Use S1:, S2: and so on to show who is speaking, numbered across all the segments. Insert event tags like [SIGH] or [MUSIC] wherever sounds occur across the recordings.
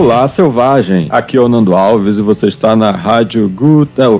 S1: Olá, selvagem. Aqui é o Nando Alves e você está na Rádio Gutel.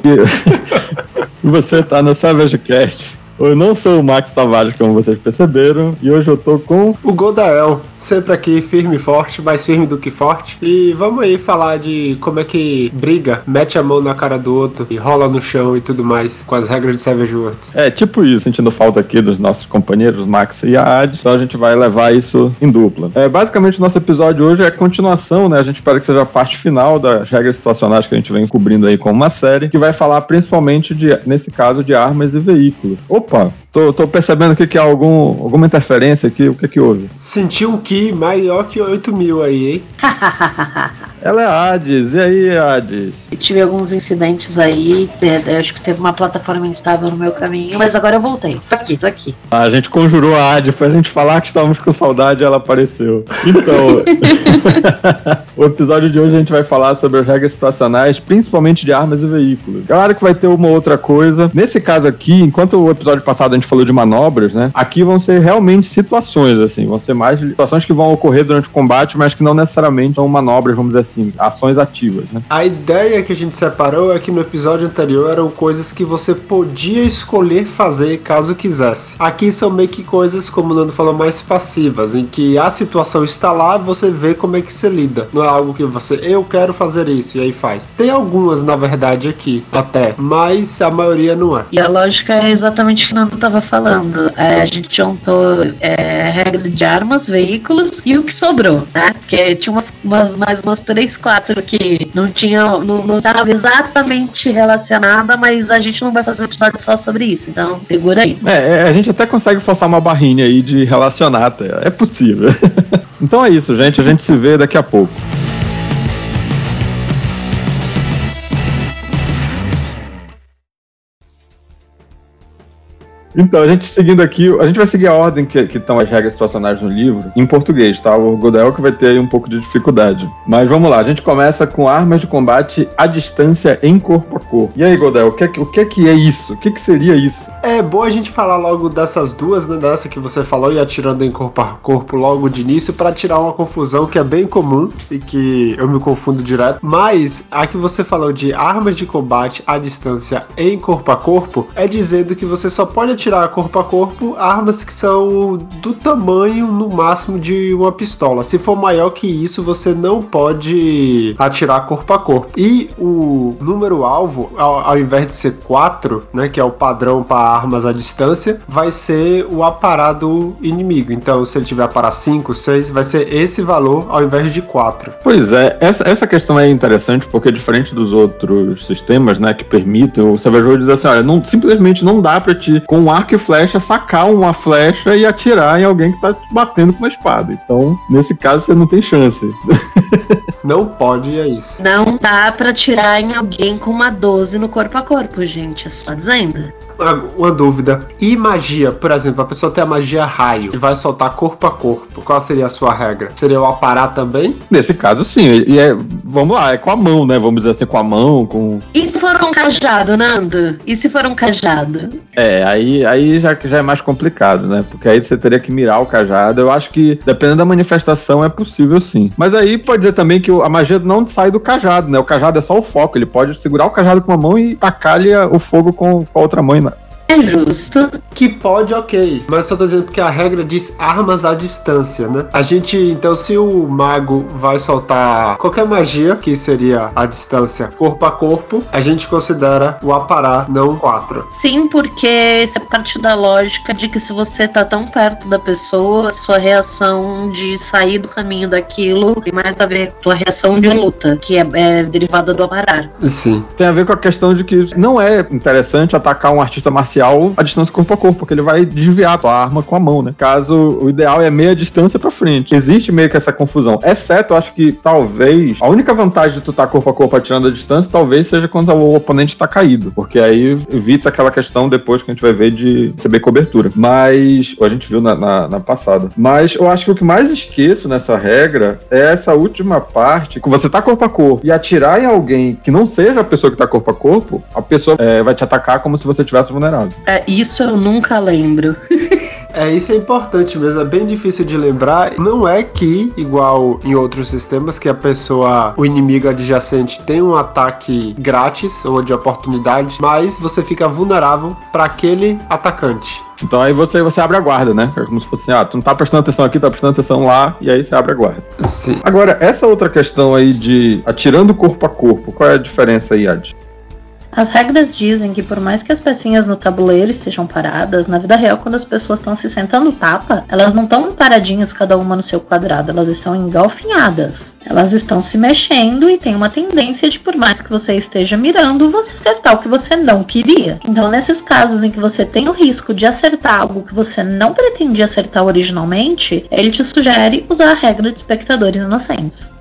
S1: e [LAUGHS] você está no Savage Cast. Eu não sou o Max Tavares, como vocês perceberam, e hoje eu tô com
S2: o Godael, sempre aqui firme e forte, mais firme do que forte. E vamos aí falar de como é que briga, mete a mão na cara do outro e rola no chão e tudo mais, com as regras de Savage Worlds.
S1: É, tipo isso, sentindo falta aqui dos nossos companheiros Max e a Ad, então a gente vai levar isso em dupla. É, basicamente, o nosso episódio hoje é a continuação, né? A gente espera que seja a parte final das regras situacionais que a gente vem cobrindo aí com uma série, que vai falar principalmente de, nesse caso, de armas e veículos. Opa! Tô, tô percebendo que, que há algum, alguma interferência aqui. O que que houve?
S2: Senti um Ki maior que 8 mil aí, hein? [LAUGHS]
S1: Ela é Hades. E aí, Hades?
S3: Eu tive alguns incidentes aí. Acho que teve uma plataforma instável no meu caminho, mas agora eu voltei. Tô aqui, tô aqui.
S1: A gente conjurou a Hades pra gente falar que estávamos com saudade e ela apareceu. Então, [LAUGHS] o episódio de hoje a gente vai falar sobre as regras situacionais, principalmente de armas e veículos. Claro que vai ter uma outra coisa. Nesse caso aqui, enquanto o episódio passado a gente falou de manobras, né? Aqui vão ser realmente situações, assim. Vão ser mais situações que vão ocorrer durante o combate, mas que não necessariamente são manobras, vamos dizer assim, ações ativas, né?
S2: A ideia que a gente separou é que no episódio anterior eram coisas que você podia escolher fazer caso quisesse. Aqui são meio que coisas, como o Nando falou, mais passivas, em que a situação está lá, você vê como é que se lida. Não é algo que você, eu quero fazer isso, e aí faz. Tem algumas, na verdade, aqui, até, mas a maioria não é.
S3: E a lógica é exatamente o que o Nando estava falando. É, a gente juntou é, regra de armas, veículos e o que sobrou, né? Porque tinha umas, umas mais umas três, quatro que não tinham, não, não tava exatamente relacionada, mas a gente não vai fazer um episódio só sobre isso, então segura aí.
S1: É, é a gente até consegue forçar uma barrinha aí de relacionar, até. é possível. [LAUGHS] então é isso, gente. A gente se vê daqui a pouco. Então, a gente seguindo aqui, a gente vai seguir a ordem que, que estão as regras situacionais no livro, em português, tá? O Godel que vai ter aí um pouco de dificuldade. Mas vamos lá, a gente começa com armas de combate à distância em corpo a corpo. E aí, Godel, o que, é, o que é que é isso? O que, é que seria isso?
S2: É bom a gente falar logo dessas duas, né? Dessa que você falou e atirando em corpo a corpo logo de início, para tirar uma confusão que é bem comum e que eu me confundo direto. Mas a que você falou de armas de combate à distância em corpo a corpo é dizendo que você só pode atirar corpo a corpo armas que são do tamanho no máximo de uma pistola. Se for maior que isso, você não pode atirar corpo a corpo. E o número alvo, ao, ao invés de ser 4, né, que é o padrão para armas à distância, vai ser o aparado inimigo. Então, se ele tiver para 5, 6, vai ser esse valor ao invés de 4.
S1: Pois é, essa, essa questão é interessante porque diferente dos outros sistemas, né, que permitem, o Savage diz assim, olha, não, simplesmente não dá para te com arco e flecha, sacar uma flecha e atirar em alguém que tá batendo com uma espada. Então, nesse caso, você não tem chance. [LAUGHS]
S2: não pode, é isso.
S3: Não dá para atirar em alguém com uma 12 no corpo a corpo, gente. É só dizendo
S2: uma dúvida. E magia, por exemplo, a pessoa tem a magia raio e vai soltar corpo a corpo. Qual seria a sua regra? Seria o aparar também?
S1: Nesse caso, sim. E é, vamos lá, é com a mão, né? Vamos dizer assim, com a mão, com.
S3: E se for um cajado, Nando? E se for um cajado?
S1: É, aí, aí já, já é mais complicado, né? Porque aí você teria que mirar o cajado. Eu acho que, dependendo da manifestação, é possível sim. Mas aí pode dizer também que a magia não sai do cajado, né? O cajado é só o foco. Ele pode segurar o cajado com uma mão e tacar-lhe o fogo com, com a outra mão
S3: é justo.
S2: Que pode, ok. Mas só tô dizendo porque a regra diz armas à distância, né? A gente, então, se o mago vai soltar qualquer magia, que seria a distância corpo a corpo, a gente considera o aparar, não quatro.
S3: Sim, porque isso é parte da lógica de que se você tá tão perto da pessoa, sua reação de sair do caminho daquilo tem mais a ver com a reação de luta, que é, é derivada do aparar.
S2: Sim.
S1: Tem a ver com a questão de que não é interessante atacar um artista marcial a distância corpo a corpo, porque ele vai desviar a arma com a mão, né? Caso o ideal é meia distância para frente. Existe meio que essa confusão. Exceto, acho que talvez a única vantagem de tu estar tá corpo a corpo atirando a distância talvez seja quando o oponente está caído, porque aí evita aquela questão depois que a gente vai ver de receber cobertura. Mas a gente viu na, na, na passada. Mas eu acho que o que mais esqueço nessa regra é essa última parte que você tá corpo a corpo e atirar em alguém que não seja a pessoa que tá corpo a corpo, a pessoa é, vai te atacar como se você tivesse vulnerável.
S3: É, isso eu nunca lembro.
S2: É, isso é importante mesmo, é bem difícil de lembrar. Não é que, igual em outros sistemas, que a pessoa, o inimigo adjacente tem um ataque grátis ou de oportunidade, mas você fica vulnerável para aquele atacante.
S1: Então aí você, você abre a guarda, né? É como se fosse, ah, tu não tá prestando atenção aqui, tá prestando atenção lá, e aí você abre a guarda.
S2: Sim.
S1: Agora, essa outra questão aí de atirando corpo a corpo, qual é a diferença aí, Ad?
S3: As regras dizem que por mais que as pecinhas no tabuleiro estejam paradas, na vida real, quando as pessoas estão se sentando tapa, elas não estão paradinhas cada uma no seu quadrado, elas estão engalfinhadas. Elas estão se mexendo e tem uma tendência de, por mais que você esteja mirando, você acertar o que você não queria. Então, nesses casos em que você tem o risco de acertar algo que você não pretendia acertar originalmente, ele te sugere usar a regra de espectadores inocentes.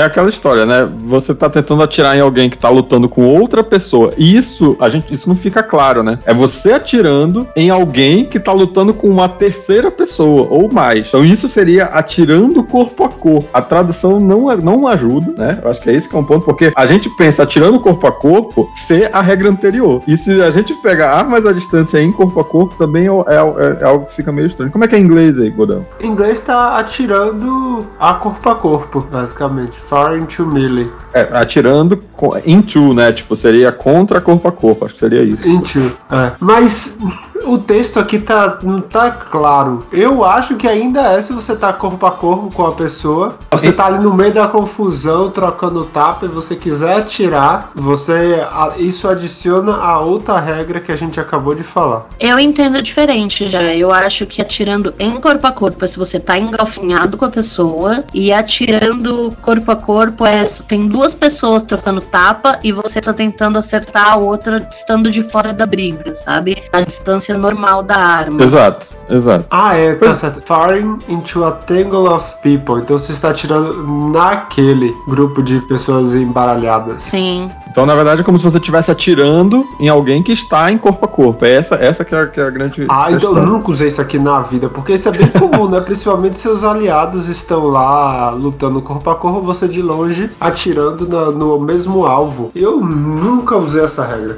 S1: É aquela história, né? Você tá tentando atirar em alguém que tá lutando com outra pessoa. E isso, a gente, isso não fica claro, né? É você atirando em alguém que tá lutando com uma terceira pessoa ou mais. Então isso seria atirando corpo a corpo. A tradução não, não ajuda, né? Eu acho que é esse que é um ponto, porque a gente pensa atirando corpo a corpo ser a regra anterior. E se a gente pega armas à distância em corpo a corpo, também é, é, é algo que fica meio estranho. Como é que é em inglês aí, Godão?
S2: Em inglês tá atirando a corpo a corpo, basicamente. Far into melee.
S1: É, atirando into, né? Tipo, seria contra corpo a corpo, acho que seria isso.
S2: Into, é. Mas o texto aqui tá, não tá claro. Eu acho que ainda é se você tá corpo a corpo com a pessoa. Você tá ali no meio da confusão, trocando tapa, e você quiser atirar, você. Isso adiciona a outra regra que a gente acabou de falar.
S3: Eu entendo diferente já. Eu acho que atirando em corpo a corpo é se você tá engalfinhado com a pessoa. E atirando corpo a corpo é tem duas pessoas trocando tapa e você tá tentando acertar a outra estando de fora da briga, sabe? Na distância normal da arma.
S1: Exato, exato.
S2: Ah, é, tá certo. Firing into a tangle of people. Então você está atirando naquele grupo de pessoas embaralhadas.
S3: Sim.
S1: Então, na verdade, é como se você estivesse atirando em alguém que está em corpo a corpo. É essa, essa que, é, que é a grande.
S2: Ah, então eu nunca usei isso aqui na vida, porque isso é bem comum, né? Principalmente seus aliados estão lá lutando corpo a corpo, você de longe atirando na, no mesmo alvo. Eu nunca usei essa regra.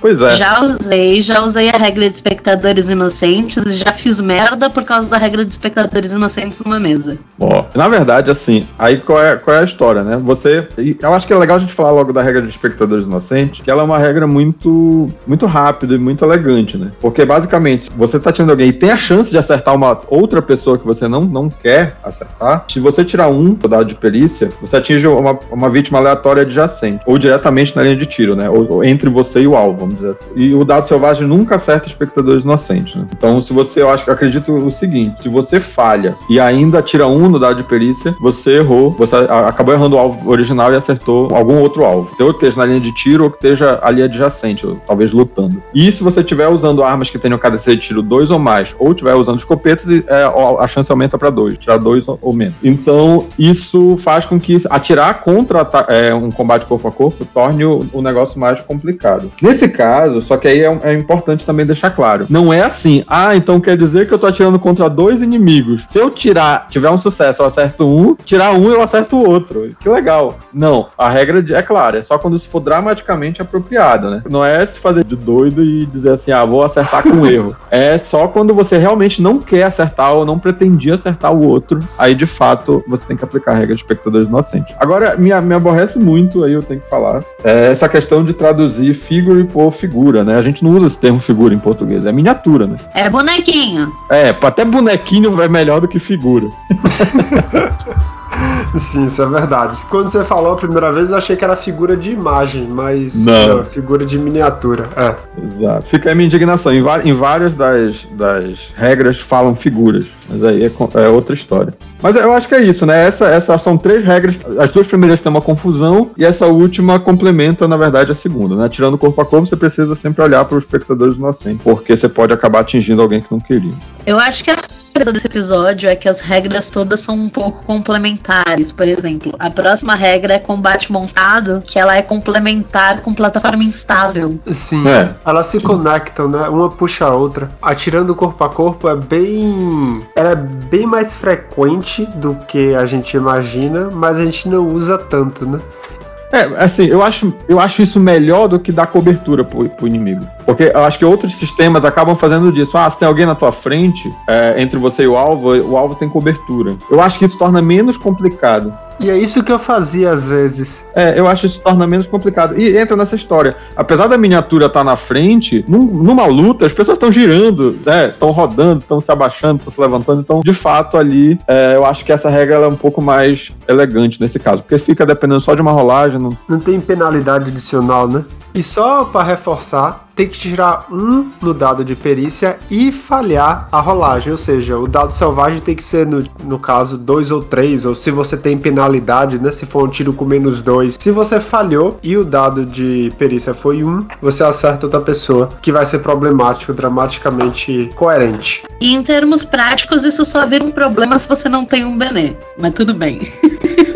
S1: Pois é.
S3: Já usei, já usei a regra de espectadores inocentes e já fiz merda por causa da regra de espectadores inocentes numa mesa.
S1: Ó, na verdade, assim, aí qual é, qual é a história, né? Você. Eu acho que é legal a gente falar logo da regra de espectadores inocentes, que ela é uma regra muito, muito rápida e muito elegante, né? Porque basicamente, você tá tirando alguém e tem a chance de acertar uma outra pessoa que você não, não quer acertar. Se você tirar um dado de perícia, você atinge uma, uma vítima aleatória adjacente, ou diretamente na linha de tiro, né? Ou, ou entre você e o alvo vamos dizer assim. E o dado selvagem nunca acerta espectadores inocentes, né? Então, se você, eu acho que acredito o seguinte: se você falha e ainda tira um no dado de perícia, você errou, você acabou errando o alvo original e acertou algum outro alvo. Então, que esteja na linha de tiro ou que esteja ali adjacente, ou talvez lutando. E se você estiver usando armas que tenham KDC de tiro 2 ou mais, ou estiver usando escopetas, é, a chance aumenta para 2, tirar 2 ou menos. Então, isso faz com que atirar contra é, um combate corpo a corpo torne o, o negócio mais complicado. Nesse caso, só que aí é, é, importante também deixar claro. Não é assim, ah, então quer dizer que eu tô atirando contra dois inimigos. Se eu tirar, tiver um sucesso, eu acerto um, tirar um, eu acerto o outro. Que legal. Não, a regra é clara, é só quando isso for dramaticamente apropriado, né? Não é se fazer de doido e dizer assim, ah, vou acertar com [LAUGHS] erro. É só quando você realmente não quer acertar ou não pretendia acertar o outro, aí de fato você tem que aplicar a regra de espectadores inocentes. Agora, me, me aborrece muito, aí eu tenho que falar, é essa questão de traduzir figure por figura, né? A gente não usa esse termo figura em português, é miniatura, né?
S3: É bonequinho.
S1: É, até bonequinho é melhor do que figura. [LAUGHS]
S2: Sim, isso é verdade. Quando você falou a primeira vez, eu achei que era figura de imagem, mas
S1: não. não
S2: figura de miniatura. É.
S1: Exato. Fica a minha indignação. Em, em várias das, das regras falam figuras, mas aí é, é, outra história. Mas eu acho que é isso, né? Essa, essas são três regras. As duas primeiras têm uma confusão e essa última complementa, na verdade, a segunda, né? Tirando corpo a corpo, você precisa sempre olhar para os espectadores inocentes, porque você pode acabar atingindo alguém que não queria.
S3: Eu acho que a surpresa desse episódio é que as regras todas são um pouco complementares. Por exemplo, a próxima regra é combate montado, que ela é complementar com plataforma instável.
S2: Sim, é. elas se Sim. conectam, né? Uma puxa a outra. Atirando corpo a corpo é bem. Ela é bem mais frequente do que a gente imagina, mas a gente não usa tanto, né?
S1: É, assim, eu acho, eu acho isso melhor do que dar cobertura pro, pro inimigo. Porque eu acho que outros sistemas acabam fazendo disso. Ah, se tem alguém na tua frente, é, entre você e o alvo, o alvo tem cobertura. Eu acho que isso torna menos complicado.
S2: E é isso que eu fazia às vezes.
S1: É, eu acho que isso torna menos complicado. E entra nessa história. Apesar da miniatura estar na frente, num- numa luta, as pessoas estão girando, né? Estão rodando, estão se abaixando, estão se levantando. Então, de fato, ali, é, eu acho que essa regra é um pouco mais elegante nesse caso. Porque fica dependendo só de uma rolagem. Não...
S2: Não tem penalidade adicional, né? E só pra reforçar, tem que tirar um no dado de perícia e falhar a rolagem. Ou seja, o dado selvagem tem que ser, no, no caso, dois ou três. Ou se você tem penalidade, né? Se for um tiro com menos dois. Se você falhou e o dado de perícia foi um, você acerta outra pessoa, que vai ser problemático, dramaticamente coerente.
S3: E em termos práticos, isso só vira um problema se você não tem um Benê. Mas tudo bem. [LAUGHS]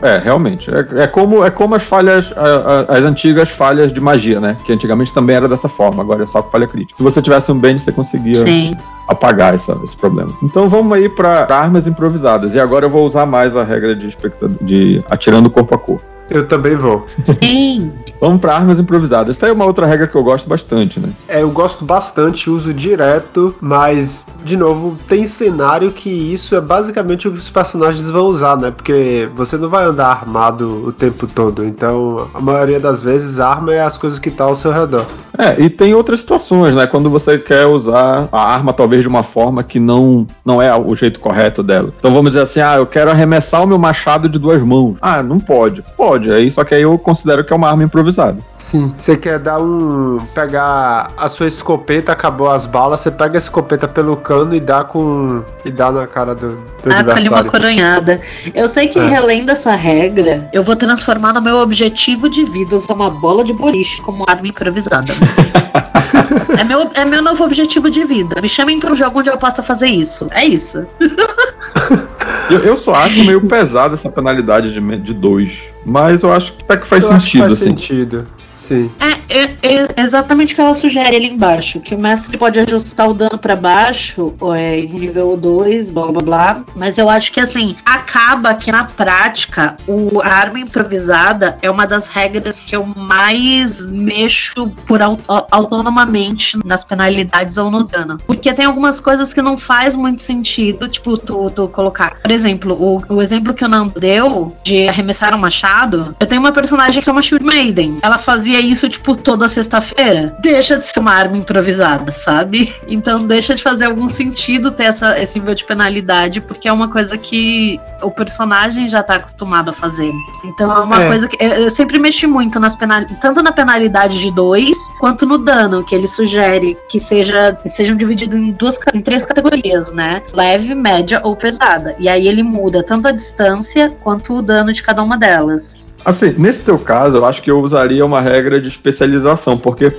S1: É, realmente. É, é como, é como as falhas, a- a- as antigas falhas de magia, né? Que antigamente também era dessa forma, agora é só com falha crítica. Se você tivesse um bend, você conseguia
S3: Sim.
S1: apagar essa- esse problema. Então vamos aí para armas improvisadas. E agora eu vou usar mais a regra de, espectador, de atirando corpo a corpo.
S2: Eu também vou.
S3: Sim. [LAUGHS]
S1: Vamos para armas improvisadas. Essa é uma outra regra que eu gosto bastante, né?
S2: É, eu gosto bastante, uso direto, mas, de novo, tem cenário que isso é basicamente o que os personagens vão usar, né? Porque você não vai andar armado o tempo todo, então a maioria das vezes a arma é as coisas que tá ao seu redor.
S1: É, e tem outras situações, né? Quando você quer usar a arma talvez de uma forma que não, não é o jeito correto dela. Então vamos dizer assim, ah, eu quero arremessar o meu machado de duas mãos. Ah, não pode. Pode, aí só que aí eu considero que é uma arma improvisada.
S2: Sim. Você quer dar um. pegar a sua escopeta, acabou as balas, você pega a escopeta pelo cano e dá com. e dá na cara do, do
S3: Ah, colhe uma
S2: adversário.
S3: coronhada. Eu sei que
S2: É.
S3: relendo essa regra, eu vou transformar no meu objetivo de vida usar uma bola de boliche como arma improvisada. [LAUGHS] é, meu, é meu novo objetivo de vida. Me chamem para um jogo onde eu possa fazer isso. É isso. [LAUGHS]
S1: Eu, eu só acho meio pesada essa penalidade de, de dois. Mas eu acho que até que faz
S2: Eu acho que
S1: sentido,
S2: faz
S1: assim.
S2: sentido. Sim.
S3: É, é- é exatamente o que ela sugere ali embaixo, que o mestre pode ajustar o dano pra baixo, é nível 2, blá blá blá. Mas eu acho que assim, acaba que na prática, o, a arma improvisada é uma das regras que eu mais mexo por au- au- autonomamente nas penalidades ou no dano. Porque tem algumas coisas que não faz muito sentido, tipo, tu, tu colocar. Por exemplo, o, o exemplo que o Nando deu de arremessar um machado, eu tenho uma personagem que é uma Shield Maiden. Ela fazia isso, tipo, toda sexta-feira. Deixa de ser uma arma improvisada, sabe? Então deixa de fazer algum sentido ter essa, esse nível de penalidade, porque é uma coisa que o personagem já tá acostumado a fazer. Então é uma
S2: É.
S3: coisa que. Eu, sempre mexi muito nas penal, tanto na penalidade de dois, quanto no dano, que ele sugere que seja, sejam divididos em duas em três categorias, né? Leve, média ou pesada. E aí ele muda tanto a distância quanto o dano de cada uma delas.
S1: Assim, nesse teu caso, eu acho que eu usaria uma regra de especialização, porque eh,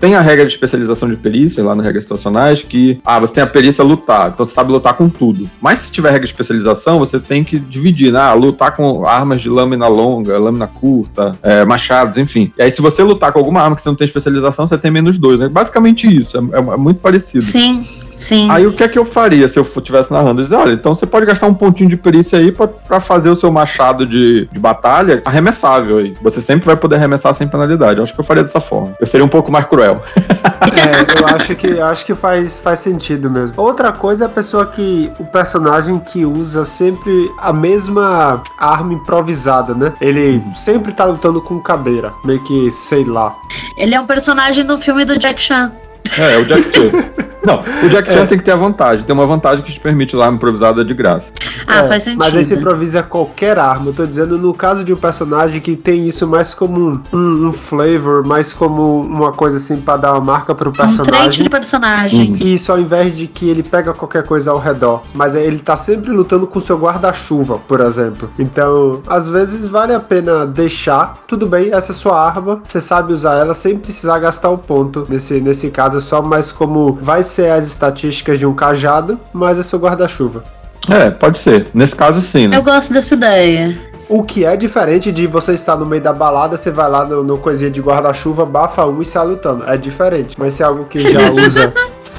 S1: tem a regra de especialização de perícia lá nas regras situacionais que, ah, você tem a perícia lutar, então você sabe lutar com tudo. Mas se tiver regra de especialização, você tem que dividir, né? Ah, lutar com armas de lâmina longa, lâmina curta, eh, machados, enfim. E aí, se você lutar com alguma arma que você não tem especialização, você tem menos dois, né? Basicamente isso, é, é muito parecido.
S3: Sim, sim.
S1: Aí o que é que eu faria se eu estivesse narrando? Eu dizer, olha, então você pode gastar um pontinho de perícia aí pra, pra fazer o seu machado de, de batalha arremessável aí. Você sempre vai poder arremessar sem penalidade. Eu acho que eu faria dessa forma. Eu seria um pouco mais cruel. [LAUGHS]
S2: É, eu acho que, acho que faz, faz sentido mesmo. Outra coisa é a pessoa que. O personagem que usa sempre a mesma arma improvisada, né? Ele sempre tá lutando com cadeira. Meio que, sei lá.
S3: Ele é um personagem do filme do Jack Chan.
S1: É, é o Jack Chan. [LAUGHS] Não, o Jack Chan tem que ter a vantagem. Tem uma vantagem que te permite lá improvisada de graça.
S3: Ah,
S2: É,
S3: faz sentido.
S2: Mas aí você improvisa qualquer arma. Eu tô dizendo no caso de um personagem que tem isso mais como um, um, um flavor, mais como uma coisa assim pra dar uma marca pro
S3: Um trait
S2: personagem.
S3: de personagem.
S2: Isso ao invés de que ele pega qualquer coisa ao redor. Mas ele tá sempre lutando com seu guarda-chuva, por exemplo. Então, às vezes vale a pena deixar. Tudo bem, essa é sua arma. Você sabe usar ela sem precisar gastar o ponto. Nesse, nesse caso, é só mais como vai ser as estatísticas de um cajado, mas é seu guarda-chuva.
S1: É, pode ser. Nesse caso, sim, né?
S3: Eu gosto dessa ideia.
S2: O que é diferente de você estar no meio da balada, você vai lá no, no coisinha de guarda-chuva, bafa um e sai lutando. É diferente. Mas se é algo que já [LAUGHS] usa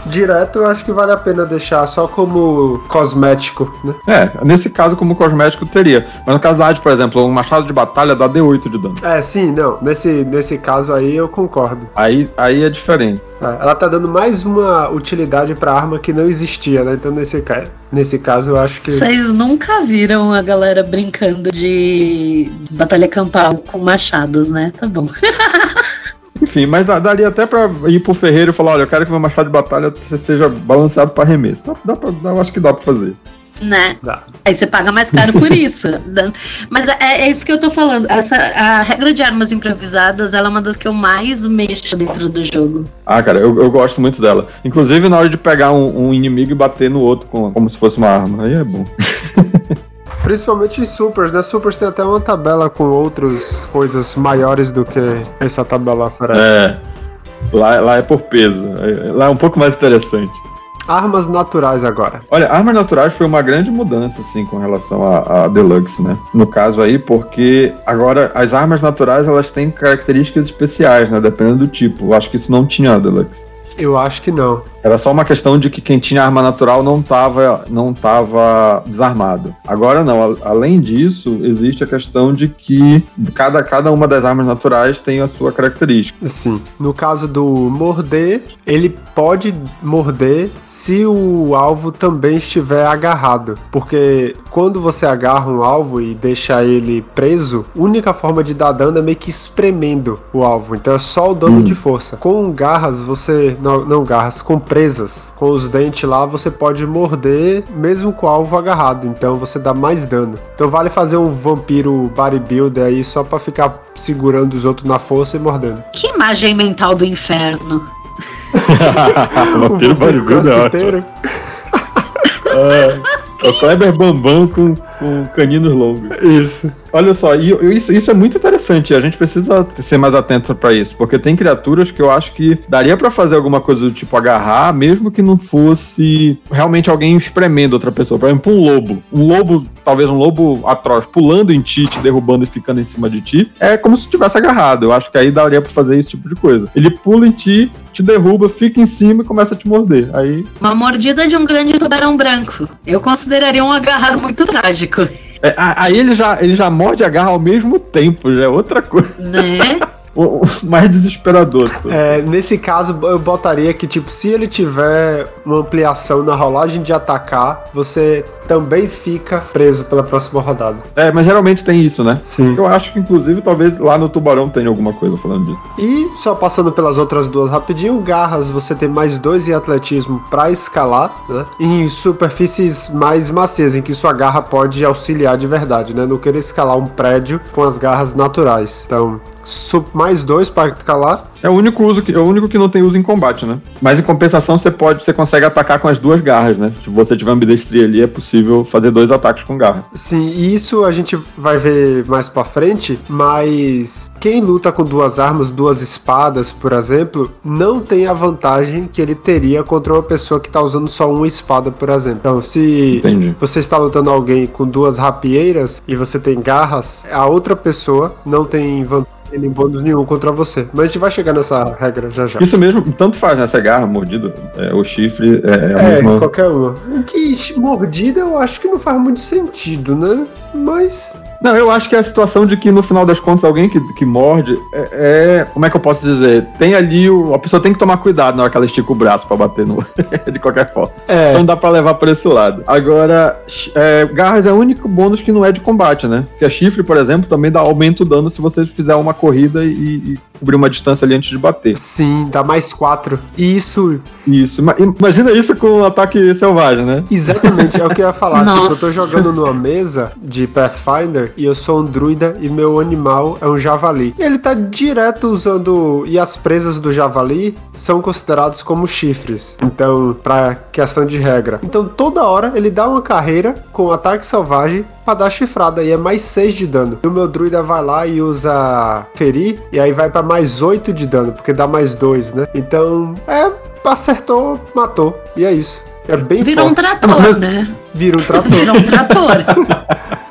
S2: direto, eu acho que vale a pena deixar só como cosmético, né?
S1: É, nesse caso, como cosmético, teria. Mas no caso da Hades, por exemplo, um machado de batalha dá D8 de dano.
S2: É, sim, não. Nesse, nesse caso aí eu concordo.
S1: Aí, aí é diferente.
S2: É, ela tá dando mais uma utilidade pra arma que não existia, né? Então nesse, ca- nesse caso eu acho que.
S3: Vocês nunca viram a galera brincando de batalha campal com machados, né? Tá bom. [LAUGHS]
S1: Enfim, mas daria até pra ir pro ferreiro e falar: olha, eu quero que meu machado de batalha seja balanceado pra arremesso. Dá, dá pra, dá- eu acho que dá pra fazer.
S3: Né?
S2: Dá.
S3: Aí você paga mais caro por isso. [LAUGHS] Mas é, é isso que eu tô falando. Essa, a regra de armas improvisadas ela é uma das que eu mais mexo dentro do jogo.
S1: Ah, cara, eu, eu gosto muito dela. Inclusive na hora de pegar um, um inimigo e bater no outro com- como se fosse uma arma. Aí é bom. [LAUGHS]
S2: Principalmente em Supers, né? Supers tem até uma tabela com outras coisas maiores do que essa tabela oferece.
S1: É. Lá, lá é por peso. É- Lá é um pouco mais interessante.
S2: Armas naturais agora.
S1: Olha, armas naturais foi uma grande mudança, assim, com relação a, a Deluxe, né? No caso aí, porque agora as armas naturais elas têm características especiais, né? Dependendo do tipo. Eu acho que isso não tinha na Deluxe.
S2: Eu acho que não.
S1: Era só uma questão de que quem tinha arma natural não estava não tava desarmado. Agora não, além disso, existe a questão de que cada, cada uma das armas naturais tem a sua característica.
S2: Sim. No caso do morder, ele pode morder se o alvo também estiver agarrado. Porque quando você agarra um alvo e deixa ele preso, a única forma de dar dano é meio que espremendo o alvo. Então é só o dano
S1: Hum.
S2: de força. Com garras, você. Não, não garras, com presas. Com os dentes lá, você pode morder mesmo com o alvo agarrado. Então você dá mais dano. Então vale fazer um vampiro bodybuilder aí só pra ficar segurando os outros na força e mordendo.
S3: Que imagem mental do inferno. [LAUGHS] [LAUGHS]
S1: Vampiro bodybuilder é ótimo. [LAUGHS] É o Kleber Bambam com, com caninos longos.
S2: Isso.
S1: Olha só, e, isso, isso é muito interessante. A gente precisa ser mais atento pra isso, porque tem criaturas que eu acho que daria pra fazer alguma coisa do tipo agarrar, mesmo que não fosse realmente alguém espremendo outra pessoa. Por exemplo, um lobo. Um lobo, talvez um lobo atroz, pulando em ti, te derrubando e ficando em cima de ti, é como se tivesse agarrado. Eu acho que aí daria pra fazer esse tipo de coisa. Ele pula em ti, te derruba, fica em cima e começa a te morder. Aí
S3: Uma mordida de um grande tubarão branco. Eu consideraria um agarrar muito trágico.
S1: É, a- aí ele já, ele já morde e agarra ao mesmo tempo, já é outra coisa.
S3: Né? [LAUGHS]
S1: O- o [LAUGHS] mais desesperador.
S2: É, nesse caso, eu botaria que, tipo, se ele tiver uma ampliação na rolagem de atacar, você também fica preso pela próxima rodada.
S1: É, mas geralmente tem isso, né?
S2: Sim.
S1: Eu acho que, inclusive, talvez lá no Tubarão tenha alguma coisa falando disso.
S2: E só passando pelas outras duas rapidinho, garras você tem mais dois em atletismo pra escalar, né? E em superfícies mais macias, em que sua garra pode auxiliar de verdade, né? Não querer escalar um prédio com as garras naturais. Então, mais dois pra escalar.
S1: É o único uso que, é o único que não tem uso em combate, né? Mas em compensação, você pode, você consegue atacar com as duas garras, né? Se você tiver ambidestria ali, é possível fazer dois ataques com garra.
S2: Sim, e isso a gente vai ver mais pra frente, mas quem luta com duas armas, duas espadas, por exemplo, não tem a vantagem que ele teria contra uma pessoa que tá usando só uma espada, por exemplo. Então, se
S1: Entendi.
S2: você está lutando alguém com duas rapieiras e você tem garras, a outra pessoa não tem vantagem nem bônus nenhum contra você. Mas a gente vai chegar nessa regra já já.
S1: Isso mesmo, tanto faz, né? Essa garra, mordida, é, o chifre, é, é a
S2: É,
S1: mesma.
S2: qualquer uma. O que mordida eu acho que não faz muito sentido, né? Mas
S1: Não, eu acho que é a situação de que no final das contas alguém que, que morde é, é- Como é que eu posso dizer? Tem ali. O, a pessoa tem que tomar cuidado na hora que ela estica o braço pra bater no. [LAUGHS] de qualquer forma.
S2: é.
S1: Então dá pra levar por esse lado. Agora, é, garras é o único bônus que não é de combate, né? Porque a chifre, por exemplo, também dá aumento o dano se você fizer uma corrida e, e cobrir uma distância ali antes de bater.
S2: Sim, dá mais quatro. E isso,
S1: Isso. Ima- Imagina isso com um ataque selvagem, né?
S2: exatamente, é o que eu ia falar. tipo, eu tô
S3: Nossa.
S2: jogando numa mesa de Pathfinder e eu sou um druida e meu animal é um javali. E ele tá direto usando. E as presas do javali são considerados como chifres. Então, pra questão de regra. Então, toda hora ele dá uma carreira com ataque selvagem pra dar chifrada e é mais 6 de dano. E o meu druida vai lá e usa ferir e aí vai pra mais 8 de dano, porque dá mais 2, né? Então, é, acertou, matou. E é isso. É bem
S3: Vira um
S2: forte.
S3: trator, [LAUGHS] né?
S2: Vira um trator.
S3: Vira um trator. [LAUGHS]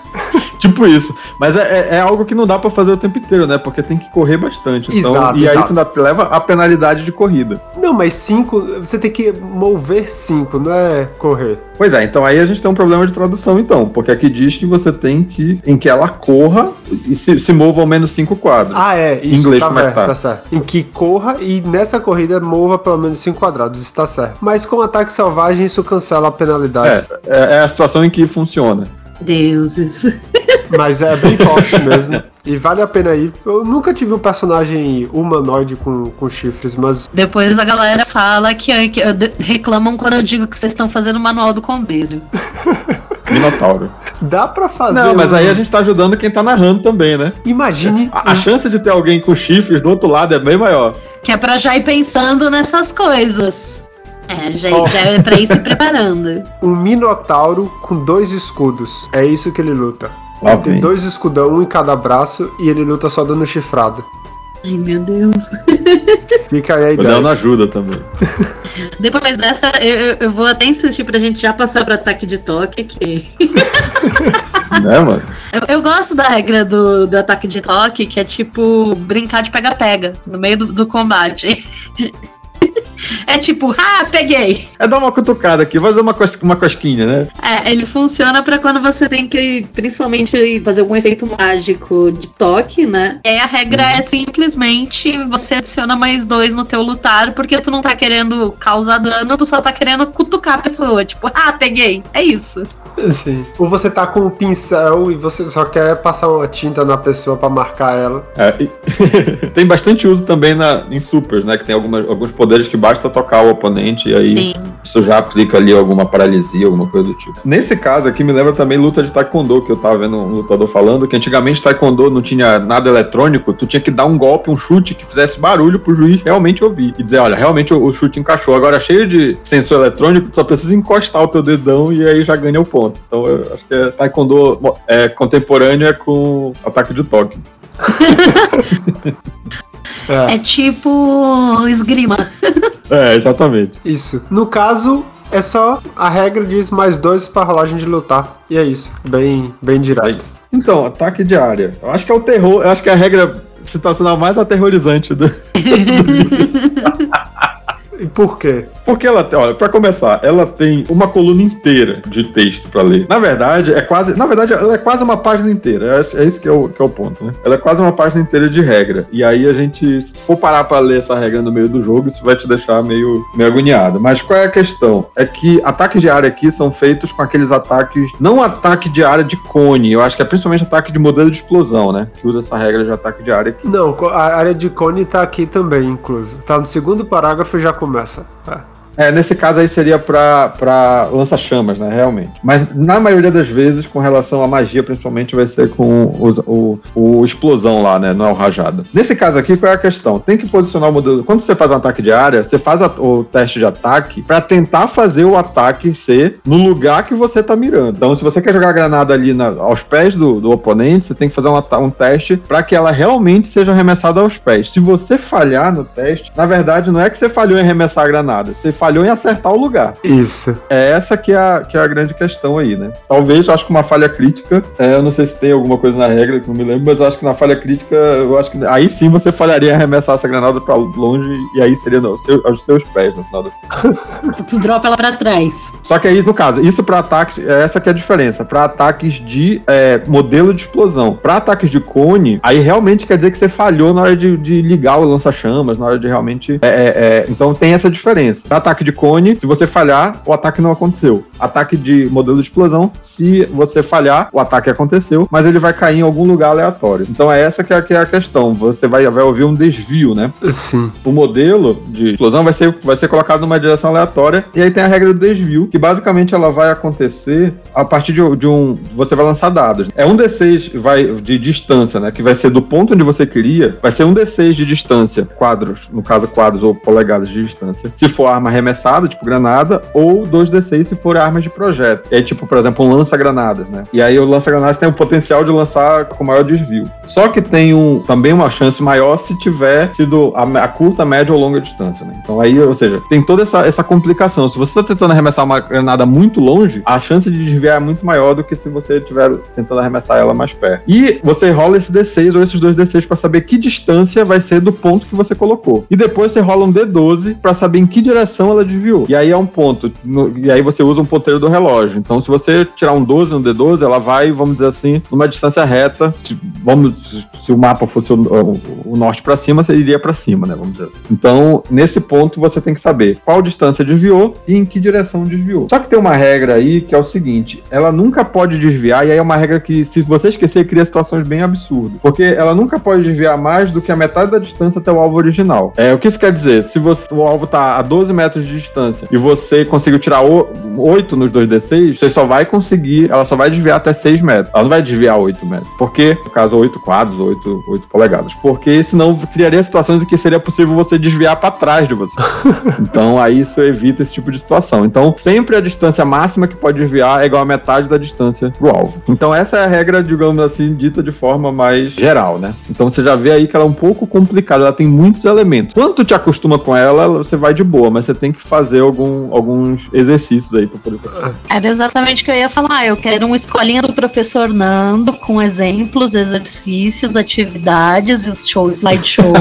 S1: Tipo isso. Mas é, é, é algo que não dá pra fazer o tempo inteiro, né? Porque tem que correr bastante. Então,
S2: Exato,
S1: e aí
S2: exato.
S1: tu ainda leva a penalidade de corrida.
S2: Não, mas cinco, você tem que mover cinco, não é correr.
S1: Pois é, então aí a gente tem um problema de tradução, então. Porque aqui diz que você tem que. em que ela corra e se, se mova ao menos cinco quadros.
S2: Ah, é,
S1: Em
S2: isso
S1: inglês,
S2: tá,
S1: como é
S2: certo,
S1: tá?
S2: tá certo. Em que corra e nessa corrida mova pelo menos cinco quadrados, isso tá certo. Mas com ataque selvagem isso cancela a penalidade.
S1: É, é, é a situação em que funciona.
S3: Deuses. [LAUGHS]
S2: Mas é bem forte mesmo. E vale a pena ir. Eu nunca tive um personagem humanoide com, com chifres, mas
S3: Depois a galera fala que, que reclamam quando eu digo que vocês estão fazendo o manual do combeiro. [LAUGHS]
S1: Minotauro.
S2: dá pra fazer.
S1: Não, mas
S2: um-
S1: aí a gente tá ajudando quem tá narrando também, né?
S2: Imagine.
S1: A, a chance de ter alguém com chifres do outro lado é bem maior.
S3: Que é pra já ir pensando nessas coisas. É, já,
S2: Ó.
S3: já é pra ir se preparando. [LAUGHS]
S2: um minotauro com dois escudos. É isso que ele luta. Ele tem dois escudão, um em cada braço, e ele luta só dando chifrada.
S3: Ai, meu Deus. [LAUGHS] [LAUGHS]
S2: Fica aí a
S1: O
S2: ideia.
S1: dano ajuda também.
S3: Depois dessa, eu, eu- eu vou até insistir pra gente já passar pro ataque de toque, que [LAUGHS]
S1: né, mano?
S3: Eu, eu gosto da regra do, do ataque de toque, que é tipo brincar de pega-pega no meio do, do combate. É tipo, ah, peguei.
S1: É dar uma cutucada aqui, fazer uma, cos uma cosquinha, né?
S3: É, ele funciona pra quando você tem que, principalmente, fazer algum efeito mágico de toque, né? E aí a regra é simplesmente você adiciona mais dois no teu lutar, porque tu não tá querendo causar dano, tu só tá querendo cutucar a pessoa. Tipo, ah, peguei. É isso.
S2: Sim. Ou você tá com um pincel e você só quer passar uma tinta na pessoa pra marcar ela.
S1: É, e- [LAUGHS] tem bastante uso também na, em supers, né? Que tem algumas, alguns poderes que basta tocar o oponente e aí
S3: Sim.
S1: isso já aplica ali alguma paralisia, alguma coisa do tipo. Nesse caso aqui me lembra também luta de taekwondo, que eu tava vendo um lutador falando, que antigamente taekwondo não tinha nada eletrônico, tu tinha que dar um golpe, um chute que fizesse barulho pro juiz realmente ouvir. E dizer, olha, realmente o, o chute encaixou. Agora, cheio de sensor eletrônico, tu só precisa encostar o teu dedão e aí já ganha o ponto. Então eu acho que é taekwondo é, contemporâneo é com ataque de toque. [LAUGHS]
S2: É,
S3: É tipo esgrima.
S1: É, exatamente.
S2: isso. No caso, é só a regra diz mais dois pra rolagem de lutar. E é isso. Bem, bem direto.
S1: Então, ataque de área. Eu acho que é o terror, eu acho que é a regra situacional mais aterrorizante do, [LAUGHS]
S2: E por quê?
S1: Porque ela, tem- olha, pra começar, ela tem uma coluna inteira de texto pra ler. Na verdade, é quase, na verdade, ela é quase uma página inteira. É, é isso que é, o, que é o ponto, né? Ela é quase uma página inteira de regra. E aí a gente, se for parar pra ler essa regra no meio do jogo, isso vai te deixar meio, meio agoniado. Mas qual é a questão? É que ataques de área aqui são feitos com aqueles ataques, não ataque de área de cone, eu acho que é principalmente ataque de modelo de explosão, né? Que usa essa regra de ataque de área aqui.
S2: Não, a área de cone tá aqui também, incluso. Tá no segundo parágrafo já começa. É.
S1: É, nesse caso aí seria pra lança-chamas, né? Realmente. Mas na maioria das vezes, com relação à magia, principalmente, vai ser com o, o, o explosão lá, né? Não é o rajada. Nesse caso aqui, qual é a questão? Tem que posicionar o modelo. Quando você faz um ataque de área, você faz a- o teste de ataque pra tentar fazer o ataque ser no lugar que você tá mirando. Então, se você quer jogar a granada ali na- aos pés do, do oponente, você tem que fazer um, um teste pra que ela realmente seja arremessada aos pés. Se você falhar no teste, na verdade, não é que você falhou em arremessar a granada, você falhou em acertar o lugar.
S2: Isso.
S1: É essa que é a, que é a grande questão aí, né? Talvez, eu acho que uma falha crítica, é, eu não sei se tem alguma coisa na regra, que não me lembro, mas eu acho que na falha crítica, eu acho que aí sim você falharia em arremessar essa granada pra longe, e aí seria não, seu- aos seus pés, no final das [LAUGHS]
S3: Tu dropa ela pra trás.
S1: só que aí, no caso, isso para ataques, é essa que é a diferença. Para ataques de é, modelo de explosão. Para ataques de cone, aí realmente quer dizer que você falhou na hora de, de ligar o lança-chamas, na hora de realmente. é, é, é, então tem essa diferença. Para ataque de cone, se você falhar, o ataque não aconteceu. Ataque de modelo de explosão, se você falhar, o ataque aconteceu, mas ele vai cair em algum lugar aleatório. Então é essa que é, que é a questão. Você vai, vai ouvir um desvio, né?
S2: Sim.
S1: o modelo de explosão vai ser, vai ser colocado numa direção aleatória. E aí tem a regra do desvio, que basicamente ela vai acontecer a partir de, de um. Você vai lançar dados. É um D6 vai, de distância, né? Que vai ser do ponto onde você queria, vai ser um D6 de distância, quadros, no caso quadros ou polegadas de distância. Se for arma arremessada, tipo granada, ou 2d6 se for armas de projeto. Aí, tipo, por exemplo, um lança-granadas, né? E aí o lança-granadas tem o potencial de lançar com maior desvio. Só que tem um, também uma chance maior se tiver sido a, a curta, média ou longa distância, né? Então aí, ou seja, tem toda essa, essa complicação. Se você está tentando arremessar uma granada muito longe, a chance de desviar é muito maior do que se você estiver tentando arremessar ela mais perto. E você rola esse D6 ou esses dois D6 para saber que distância vai ser do ponto que você colocou. E depois você rola um D12 para saber em que direção ela desviou. E aí é um ponto. No, e aí você usa um ponteiro do relógio. Então, se você tirar um 12 no D12, ela vai, vamos dizer assim, numa distância reta. Se, vamos, se o mapa fosse o, o, o norte para cima, você iria para cima, né? Vamos dizer assim. Então, nesse ponto, você tem que saber qual distância desviou e em que direção desviou. Só que tem uma regra aí que é o seguinte: ela nunca pode desviar, e aí é uma regra que, se você esquecer, cria situações bem absurdas. Porque ela nunca pode desviar mais do que a metade da distância até o alvo original. É, o que isso quer dizer? Se você, o alvo tá a 12 metros de distância e você conseguiu tirar 8 nos 2D6, você só vai conseguir, ela só vai desviar até 6 metros. Ela não vai desviar 8 metros. Porque, no caso, 8 quadros, 8, 8 polegadas. Porque senão criaria situações em que seria possível você desviar para trás de você. [LAUGHS] então aí isso evita esse tipo de situação. Então, sempre a distância máxima que pode desviar é igual a metade da distância pro alvo. Então, essa é a regra, digamos assim, dita de forma mais geral, né? Então, você já vê aí que ela é um pouco complicada, ela tem muitos elementos. Quando tu te acostuma com ela, você vai de boa, mas você tem que fazer algum, alguns exercícios aí pra poder fazer.
S3: Era exatamente o que eu ia falar. Eu quero uma escolinha do professor Nando com exemplos, exercícios, atividades, show, slideshow,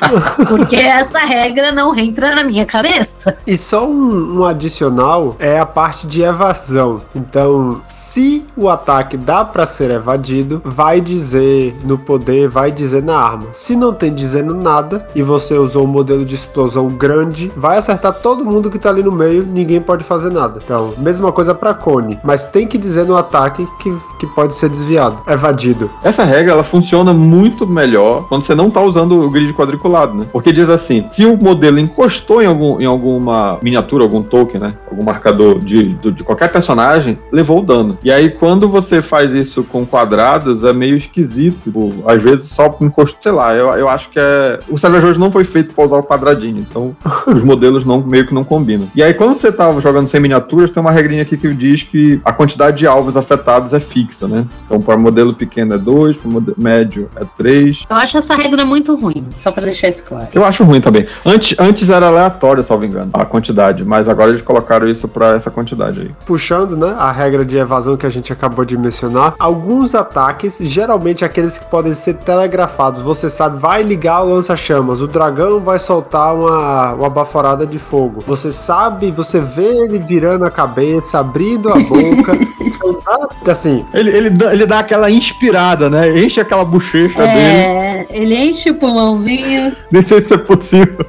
S3: [LAUGHS] porque essa regra não entra na minha cabeça.
S2: E só um, um adicional é a parte de evasão. Então, se o ataque dá para ser evadido, vai dizer no poder, vai dizer na arma. Se não tem dizendo nada e você usou um modelo de explosão grande, vai acertar todo mundo que tá ali no meio, ninguém pode fazer nada. Então, mesma coisa para cone, mas tem que dizer no ataque que, que pode ser desviado, evadido.
S1: Essa regra ela funciona muito melhor quando você não tá usando o grid quadriculado, né? Porque diz assim, se o modelo encostou em, algum, em alguma miniatura, algum token, né? Algum marcador de, de, de qualquer personagem, levou o dano. E aí, quando você faz isso com quadrados, é meio esquisito. Tipo, às vezes só encostou, sei lá, eu, eu acho que é. O Savage Worlds não foi feito para usar o quadradinho, então [LAUGHS] os modelos não, meio que não combinam. E aí, quando você tá jogando sem miniaturas, tem uma regrinha aqui que diz que a quantidade de alvos afetados é fixa, né? Então, para modelo pequeno é 2, para modelo médio é 3.
S3: Eu acho essa regra muito ruim, só para deixar isso claro.
S1: Eu acho ruim também. Antes, antes era aleatório, salvo engano, a quantidade, mas agora eles colocaram isso para essa quantidade aí.
S2: Puxando, né, a regra de evasão que a gente acabou de mencionar, alguns ataques, geralmente aqueles que podem ser telegrafados, você sabe, vai ligar o lança-chamas, o dragão vai soltar uma, uma baforada de fogo. Você sabe, você vê ele virando a cabeça, abrindo a boca. [LAUGHS] então, tá, assim.
S1: Ele, ele, dá, ele dá aquela inspirada, né? Enche aquela bochecha
S3: é,
S1: dele.
S3: Ele enche o pulmãozinho.
S1: Nem sei se é possível.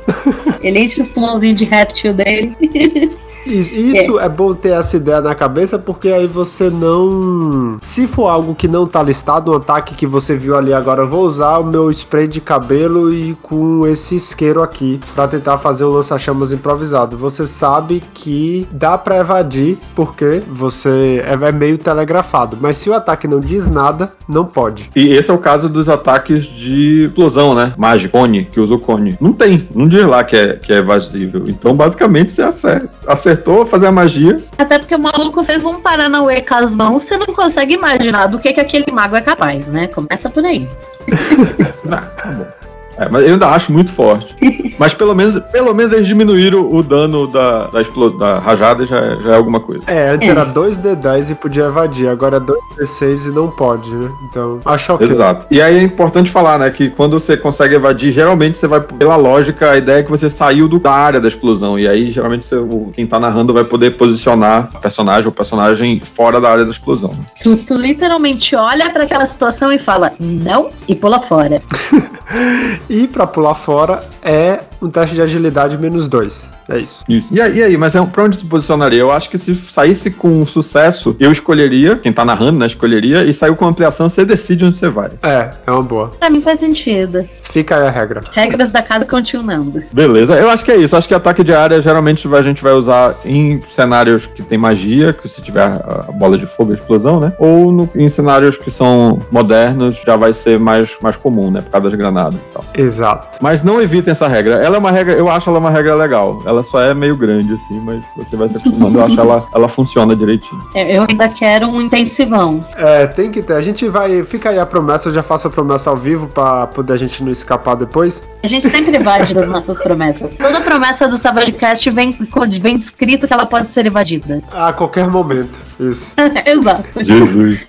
S3: Ele enche os pulmãozinhos de réptil dele. [LAUGHS]
S2: Isso é. é. bom ter essa ideia na cabeça, porque aí você não. Se for algo que não tá listado, um ataque que você viu ali agora, eu vou usar o meu spray de cabelo e com esse isqueiro aqui para tentar fazer um lança-chamas improvisado. Você sabe que dá para evadir, porque você é, é meio telegrafado. Mas se o ataque não diz nada, não pode.
S1: E esse é o caso dos ataques de explosão, né? Mágico, cone, que usa o cone. Não tem, não diz lá que é, que é evasível. Então, basicamente, você acerta. acerta acertou fazer a magia.
S3: Até porque o maluco fez um Paranauê com as mãos, você não consegue imaginar do que, que aquele mago é capaz, né? Começa por aí. [LAUGHS]
S1: ah, tá bom. É, mas eu ainda acho muito forte. [LAUGHS] mas pelo menos, pelo menos eles diminuíram o dano da, da, da rajada já, é, já é alguma coisa.
S2: É, antes é. era 2D10 e podia evadir, agora é 2D6 e não pode, né? Então, acho ok.
S1: Exato. E aí é importante falar, né, que quando você consegue evadir, geralmente você vai, pela lógica, a ideia é que você saiu do, da área da explosão. E aí, geralmente, você, quem tá narrando vai poder posicionar o personagem ou personagem fora da área da explosão.
S3: Tu, tu literalmente olha para aquela situação e fala, não, e pula fora. [LAUGHS]
S2: E para pular fora é um teste de agilidade menos dois. É isso.
S1: isso. E, aí, e aí, mas é, pra onde tu posicionaria? Eu acho que se saísse com sucesso, eu escolheria, quem tá narrando, né, escolheria, e saiu com ampliação, você decide onde você vai.
S2: É, é uma boa.
S3: Pra mim faz sentido.
S2: Fica aí a regra.
S3: Regras da casa continuando.
S1: Beleza, eu acho que é isso. Acho que ataque de área geralmente a gente vai usar em cenários que tem magia, que se tiver a bola de fogo, a explosão, né? Ou no, em cenários que são modernos, já vai ser mais, mais comum, né? Por causa das granadas e tal.
S2: Exato.
S1: Mas não evitem tem essa regra. Ela é uma regra, eu acho ela uma regra legal. Ela só é meio grande, assim, mas você vai se acostumando, eu acho ela, ela funciona direitinho.
S3: É, Eu ainda quero um intensivão.
S2: É, tem que ter. A gente vai. Fica aí a promessa, eu já faço a promessa ao vivo pra poder a gente não escapar depois.
S3: A gente sempre [LAUGHS] evade das nossas promessas. Toda promessa do Savagecast vem, vem descrito que ela pode ser evadida.
S2: A qualquer momento. Isso. [LAUGHS]
S3: Exato.
S1: Jesus.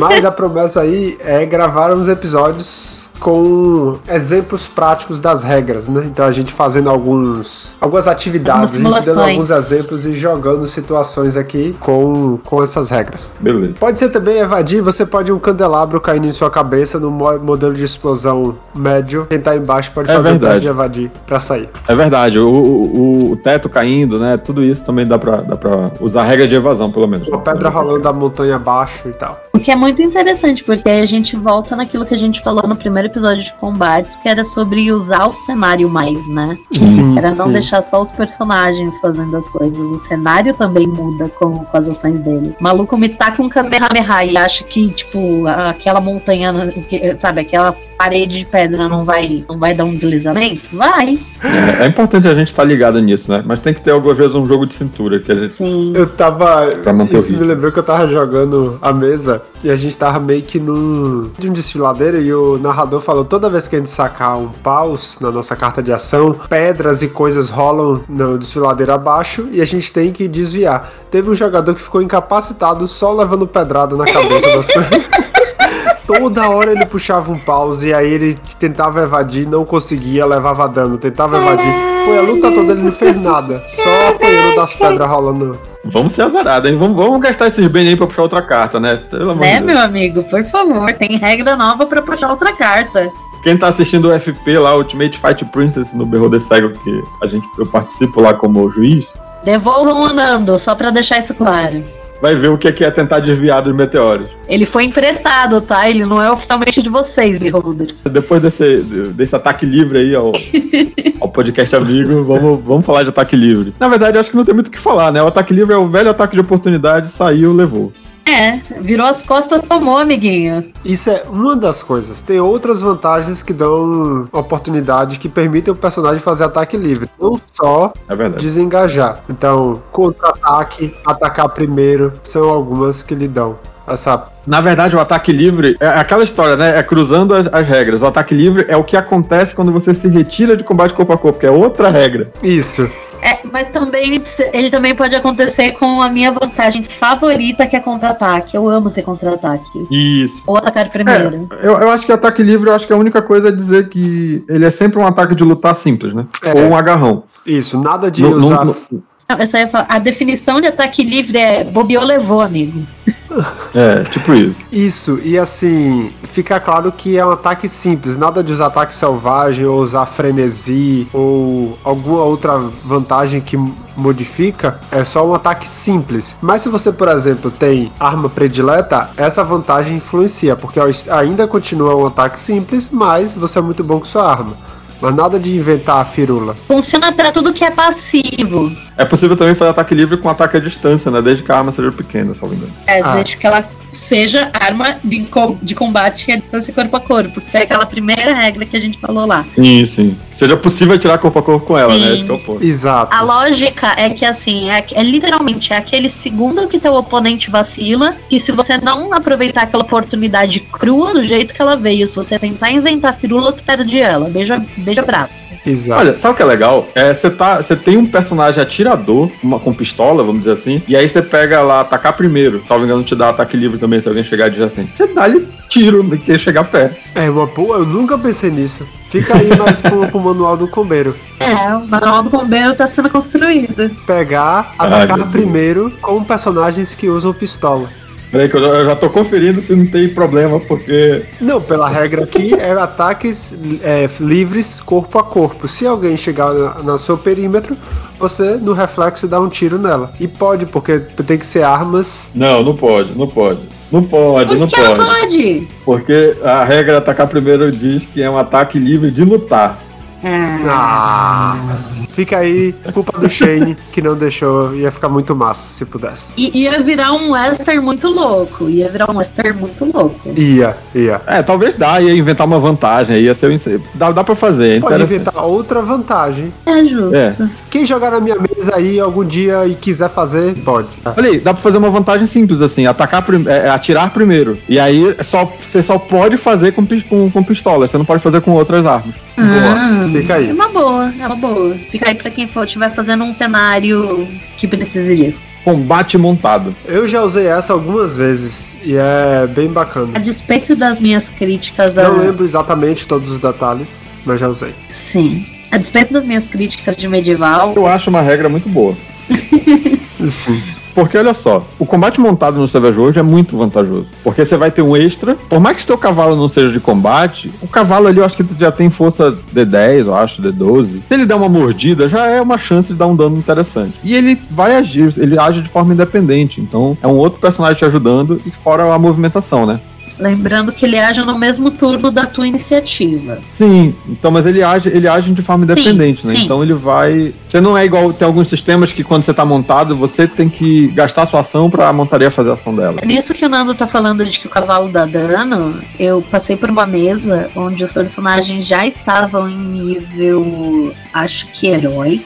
S2: Mas a promessa aí é gravar uns episódios com exemplos práticos das regras, né? Então a gente fazendo alguns algumas atividades, a gente dando alguns exemplos e jogando situações aqui com, com essas regras.
S1: Beleza.
S2: Pode ser também evadir, você pode um candelabro caindo em sua cabeça no mo- modelo de explosão médio. Quem tá embaixo pode
S1: É
S2: fazer
S1: verdade.
S2: teste de evadir pra sair.
S1: É verdade, o, o, o teto caindo, né? Tudo isso também dá pra, dá pra usar a regra de evasão, pelo menos.
S2: Uma pedra rolando da montanha abaixo e tal.
S3: O que é muito interessante, porque aí a gente volta naquilo que a gente falou no primeiro episódio de combates, que era sobre usar o cenário mais, né?
S2: Sim.
S3: Era não
S2: sim.
S3: deixar só os personagens fazendo as coisas. O cenário também muda com, com as ações dele. O maluco me taca um Kamehameha e acha que, tipo, aquela montanha, que- sabe, aquela parede de pedra não vai, não vai dar um deslizamento? Vai,
S1: É, é importante a gente estar ligado nisso, né? Mas tem que ter algumas vezes um jogo de cintura, que a gente.
S3: sim.
S2: Eu tava.
S1: Pra manter
S2: Isso me lembrou que eu tava jogando a mesa e a gente tava meio que num. de um desfiladeiro e o narrador falou: toda vez que a gente sacar um paus na nossa carta de ação, pedras e coisas rolam no desfiladeiro abaixo e a gente tem que desviar. Teve um jogador que ficou incapacitado só levando pedrada na cabeça das [LAUGHS] coisas. Toda hora ele puxava um pause e aí ele tentava evadir, não conseguia, levava dano, tentava evadir. Foi a luta toda, ele não fez nada. Só apanhando das pedras rolando.
S1: Vamos ser azarados, hein? Vamos, vamos gastar esses bens aí pra puxar outra carta, né? Pelo amor
S3: Né,
S1: de Deus.
S3: meu amigo? Por favor, tem regra nova pra puxar outra carta.
S1: Quem tá assistindo o FP lá, Ultimate Fight Princess, no Berro de Cego, que a gente, eu participo lá como juiz,
S3: Devolvam o Nando, só pra deixar isso claro.
S1: Vai ver o que é, que é tentar desviar dos meteoros.
S3: Ele foi emprestado, tá? Ele não é oficialmente de vocês, Beholder.
S1: Depois desse, desse ataque livre aí ao, [LAUGHS] ao podcast amigo, vamos, vamos falar de ataque livre. Na verdade, acho que não tem muito o que falar, né? O ataque livre é o velho ataque de oportunidade, saiu, levou.
S3: É, virou as costas, tomou, amiguinho.
S2: Isso é uma das coisas. Tem outras vantagens que dão oportunidade que permitem o personagem fazer ataque livre. Não só
S1: É
S2: desengajar. Então, contra-ataque, atacar primeiro, são algumas que lhe dão essa.
S1: Na verdade, o ataque livre é aquela história, né? É cruzando as, as regras. O ataque livre é o que acontece quando você se retira de combate corpo a corpo, que é outra regra.
S2: Isso.
S3: É, mas também ele também pode acontecer com a minha vantagem favorita, que é contra-ataque. Eu amo ter contra-ataque.
S1: Isso.
S3: Ou atacar primeiro.
S1: Eu, eu acho que ataque livre, eu acho que a única coisa é dizer que ele é sempre um ataque de lutar simples, né?
S2: É.
S1: Ou um agarrão.
S2: Isso. Nada de
S1: não-
S2: usar.
S1: não-
S3: Não, eu só ia falar, a definição de ataque livre é bobeou, levou, amigo. [LAUGHS]
S1: é, tipo isso.
S2: Isso, e assim, fica claro que é um ataque simples, nada de usar ataque selvagem ou usar frenesi ou alguma outra vantagem que modifica, é só um ataque simples. Mas se você, por exemplo, tem arma predileta, essa vantagem influencia, porque ainda continua um ataque simples, mas você é muito bom com sua arma. Mas nada de inventar a firula.
S3: Funciona pra tudo que é passivo.
S1: É possível também fazer ataque livre com ataque à distância, né? Desde que a arma seja pequena, só me engano.
S3: É,
S2: Ah.
S3: desde que ela seja arma de, de combate à distância corpo a corpo. Que foi aquela primeira regra que a gente falou lá.
S1: Sim, sim. Seja possível atirar corpo a corpo com ela,
S3: Sim.
S1: né? Esse que é o ponto.
S2: Exato.
S3: A lógica é que, assim, é, é literalmente é aquele segundo que teu oponente vacila, que se você não aproveitar aquela oportunidade crua do jeito que ela veio, se você tentar inventar firula, tu perde ela. Beija, beija braço.
S2: Exato.
S1: Olha, sabe o que é legal? É, você tá, você tem um personagem atirador, uma, com pistola, vamos dizer assim, e aí você pega lá, atacar primeiro. Salvo engano, te dá ataque livre também, se alguém chegar adjacente. Você dá-lhe tiro do que chegar perto.
S2: É uma boa, eu nunca pensei nisso. Fica aí mais pro, pro manual do combeiro.
S3: É, o manual do bombeiro tá sendo construído.
S2: pegar, atacar
S1: Deus.
S2: primeiro com personagens que usam pistola.
S1: Peraí que eu já, eu já tô conferindo se não tem problema, porque
S2: Não, pela regra aqui é ataques é, livres corpo a corpo. Se alguém chegar na, no seu perímetro, você no reflexo dá um tiro nela. E pode, porque tem que ser armas.
S1: Não, não pode, não pode. Não pode,
S3: Por
S1: não
S3: que ela
S1: pode.
S3: pode?
S1: Porque a regra atacar primeiro diz que é um ataque livre de lutar.
S3: Ah,
S2: Ah, Fica aí, culpa do Shane, que não deixou. Ia ficar muito massa se pudesse.
S3: I- ia virar um western muito louco. Ia virar um western muito louco.
S2: Ia, ia.
S1: É, talvez dá, ia inventar uma vantagem, aí ia ser. Dá, dá pra fazer, é
S2: Pode inventar outra vantagem.
S3: É justo.
S1: É.
S2: Quem jogar na minha mesa aí algum dia e quiser fazer, pode.
S1: Olha aí, dá pra fazer uma vantagem simples, assim, atacar prim- é, é, atirar primeiro. E aí só, você só pode fazer com, com, com pistola, você não pode fazer com outras armas.
S2: Boa. Fica
S3: É
S2: aí.
S3: uma boa, é uma boa. Fica aí pra quem for estiver fazendo um cenário que precise disso.
S1: Combate montado.
S2: Eu já usei essa algumas vezes e é bem
S3: A
S2: bacana.
S3: despeito das minhas críticas a.
S2: Não lembro exatamente todos os detalhes, mas já usei.
S3: Sim. A despeito das minhas críticas de medieval,
S1: Eu acho uma regra muito boa. [LAUGHS]
S2: Sim.
S1: Porque olha só, o combate montado no Savage World é muito vantajoso. Porque você vai ter um extra. Por mais que seu cavalo não seja de combate, o cavalo ali eu acho que já tem força D10, eu acho, D12. Se ele der uma mordida, já é uma chance de dar um dano interessante. E ele vai agir, ele age de forma independente. Então é um outro personagem te ajudando e fora a movimentação, né?
S3: Lembrando que ele age no mesmo turno da tua iniciativa.
S1: Sim, então, mas ele age, ele age de forma independente, né?
S3: sim.
S1: Então ele vai. Você não é igual. Tem alguns sistemas que quando você tá montado, você tem que gastar sua ação pra montaria fazer a ação dela.
S3: É nisso que o Nando tá falando de que o cavalo dá dano. Eu passei por uma mesa onde os personagens já estavam em nível, acho que heróico.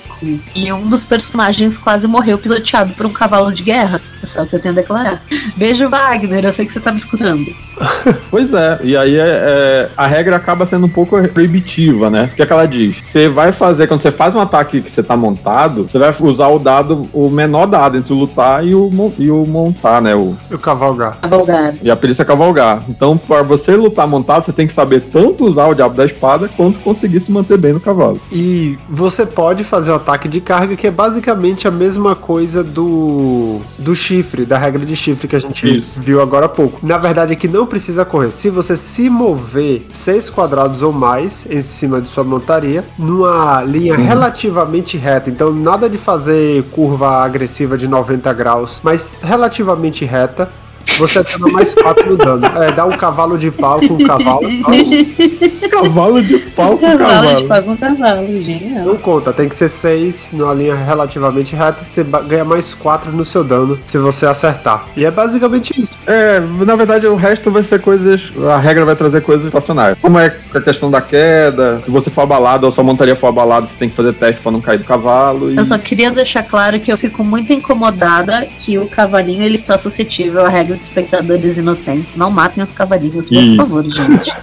S3: E um dos personagens quase morreu pisoteado por um cavalo de guerra. É só o que eu tenho a declarar. Beijo, Wagner. Eu sei que você tá me escutando. [LAUGHS]
S1: Pois é, e aí é, é, a regra acaba sendo um pouco proibitiva, né? O que, é que ela diz? Você vai fazer, quando você faz um ataque que você tá montado, você vai usar o dado, o menor dado entre o lutar e o, e o montar, né? O,
S2: O cavalgar.
S3: Cavalgado.
S1: e a perícia cavalgar. Então, para você lutar montado, você tem que saber tanto usar o diabo da espada quanto conseguir se manter bem no cavalo.
S2: E você pode fazer o ataque de carga, que é basicamente a mesma coisa do, do chifre, da regra de chifre que a gente
S1: Isso.
S2: viu agora há pouco. Na verdade é que não precisa correr. Se você se mover seis quadrados ou mais em cima de sua montaria, numa linha relativamente reta, então nada de fazer curva agressiva de 90 graus, mas relativamente reta, você adiciona mais 4 no dano. É, dá um cavalo de pau com um cavalo. [LAUGHS]
S1: Cavalo de pau com
S3: Cavalo de
S1: cavalo.
S3: pau com cavalo. Genial.
S2: Não conta, tem que ser 6 numa linha relativamente reta. Você ganha mais 4 no seu dano se você acertar. E é basicamente isso.
S1: É, na verdade, o resto vai ser coisas. A regra vai trazer coisas situacionais. Como é a questão da queda, se você for abalado ou sua montaria for abalada, você tem que fazer teste pra não cair do cavalo. E...
S3: Eu só queria deixar claro que eu fico muito incomodada que o cavalinho ele está suscetível à regra de espectadores inocentes. Não matem os cavalinhos, por
S1: Isso.
S3: favor, gente. [LAUGHS]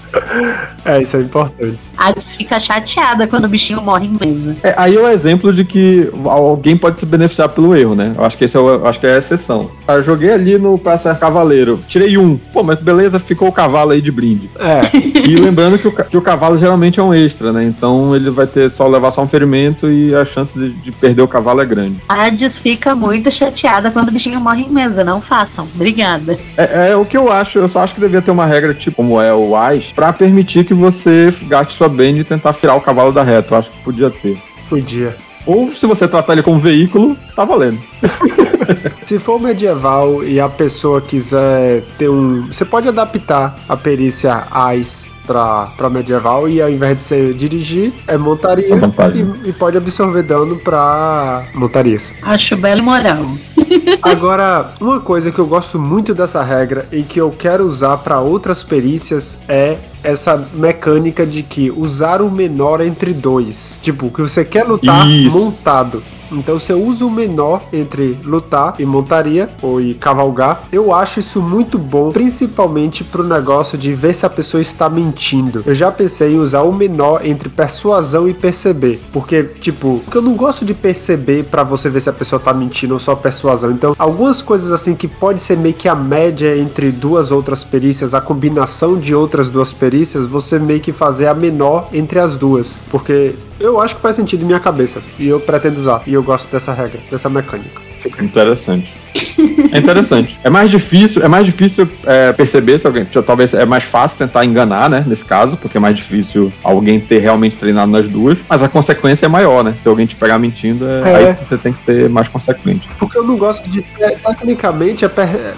S2: É, isso é importante.
S3: A Alice fica chateada quando o bichinho morre em mesa.
S1: É, aí é o exemplo de que alguém pode se beneficiar pelo erro, né? Eu acho que esse é, o- acho que é a exceção. Eu joguei ali no pra ser cavaleiro, tirei um. Pô, mas beleza, ficou o cavalo aí de brinde.
S2: É,
S1: E lembrando que o, que o cavalo geralmente é um extra, né? Então ele vai ter só levar só um ferimento e a chance de, de perder o cavalo é grande.
S3: A Hades fica muito chateada quando o bichinho morre em mesa. Não façam. Obrigada.
S1: É, é o que eu acho, eu só acho que devia ter uma regra tipo como é o AIS, pra permitir que você gaste sua bem de tentar tirar o cavalo da reta. Eu acho que podia ter.
S2: podia.
S1: Ou se você tratar ele como veículo, tá valendo. [LAUGHS]
S2: Se for medieval e a pessoa quiser ter um. Você pode adaptar a perícia AIS pra, pra medieval e ao invés de ser dirigir, é montaria
S1: É
S2: e, e pode absorver dano pra montarias.
S3: Acho belo moral. [LAUGHS]
S2: Agora, uma coisa que eu gosto muito dessa regra e que eu quero usar para outras perícias é essa mecânica de que usar o menor entre dois. Tipo, que você quer lutar
S1: Isso.
S2: montado. Então você usa o menor entre lutar e montaria ou e cavalgar. Eu acho isso muito bom, principalmente pro negócio de ver se a pessoa está mentindo. Eu já pensei em usar o menor entre persuasão e perceber, porque tipo, eu não gosto de perceber pra você ver se a pessoa tá mentindo ou só persuasão. Então, algumas coisas assim que pode ser meio que a média entre duas outras perícias, a combinação de outras duas perícias, você meio que fazer a menor entre as duas, porque eu acho que faz sentido em minha cabeça e eu pretendo usar. E eu gosto dessa regra, dessa mecânica.
S1: Interessante. É interessante. É mais difícil, é mais difícil é, perceber se alguém. Talvez é mais fácil tentar enganar, né? Nesse caso, porque é mais difícil alguém ter realmente treinado nas duas. Mas a consequência é maior, né? Se alguém te pegar mentindo, é,
S2: É.
S1: aí você tem que ser mais consequente.
S2: Porque eu não gosto de. é, tecnicamente, é, é-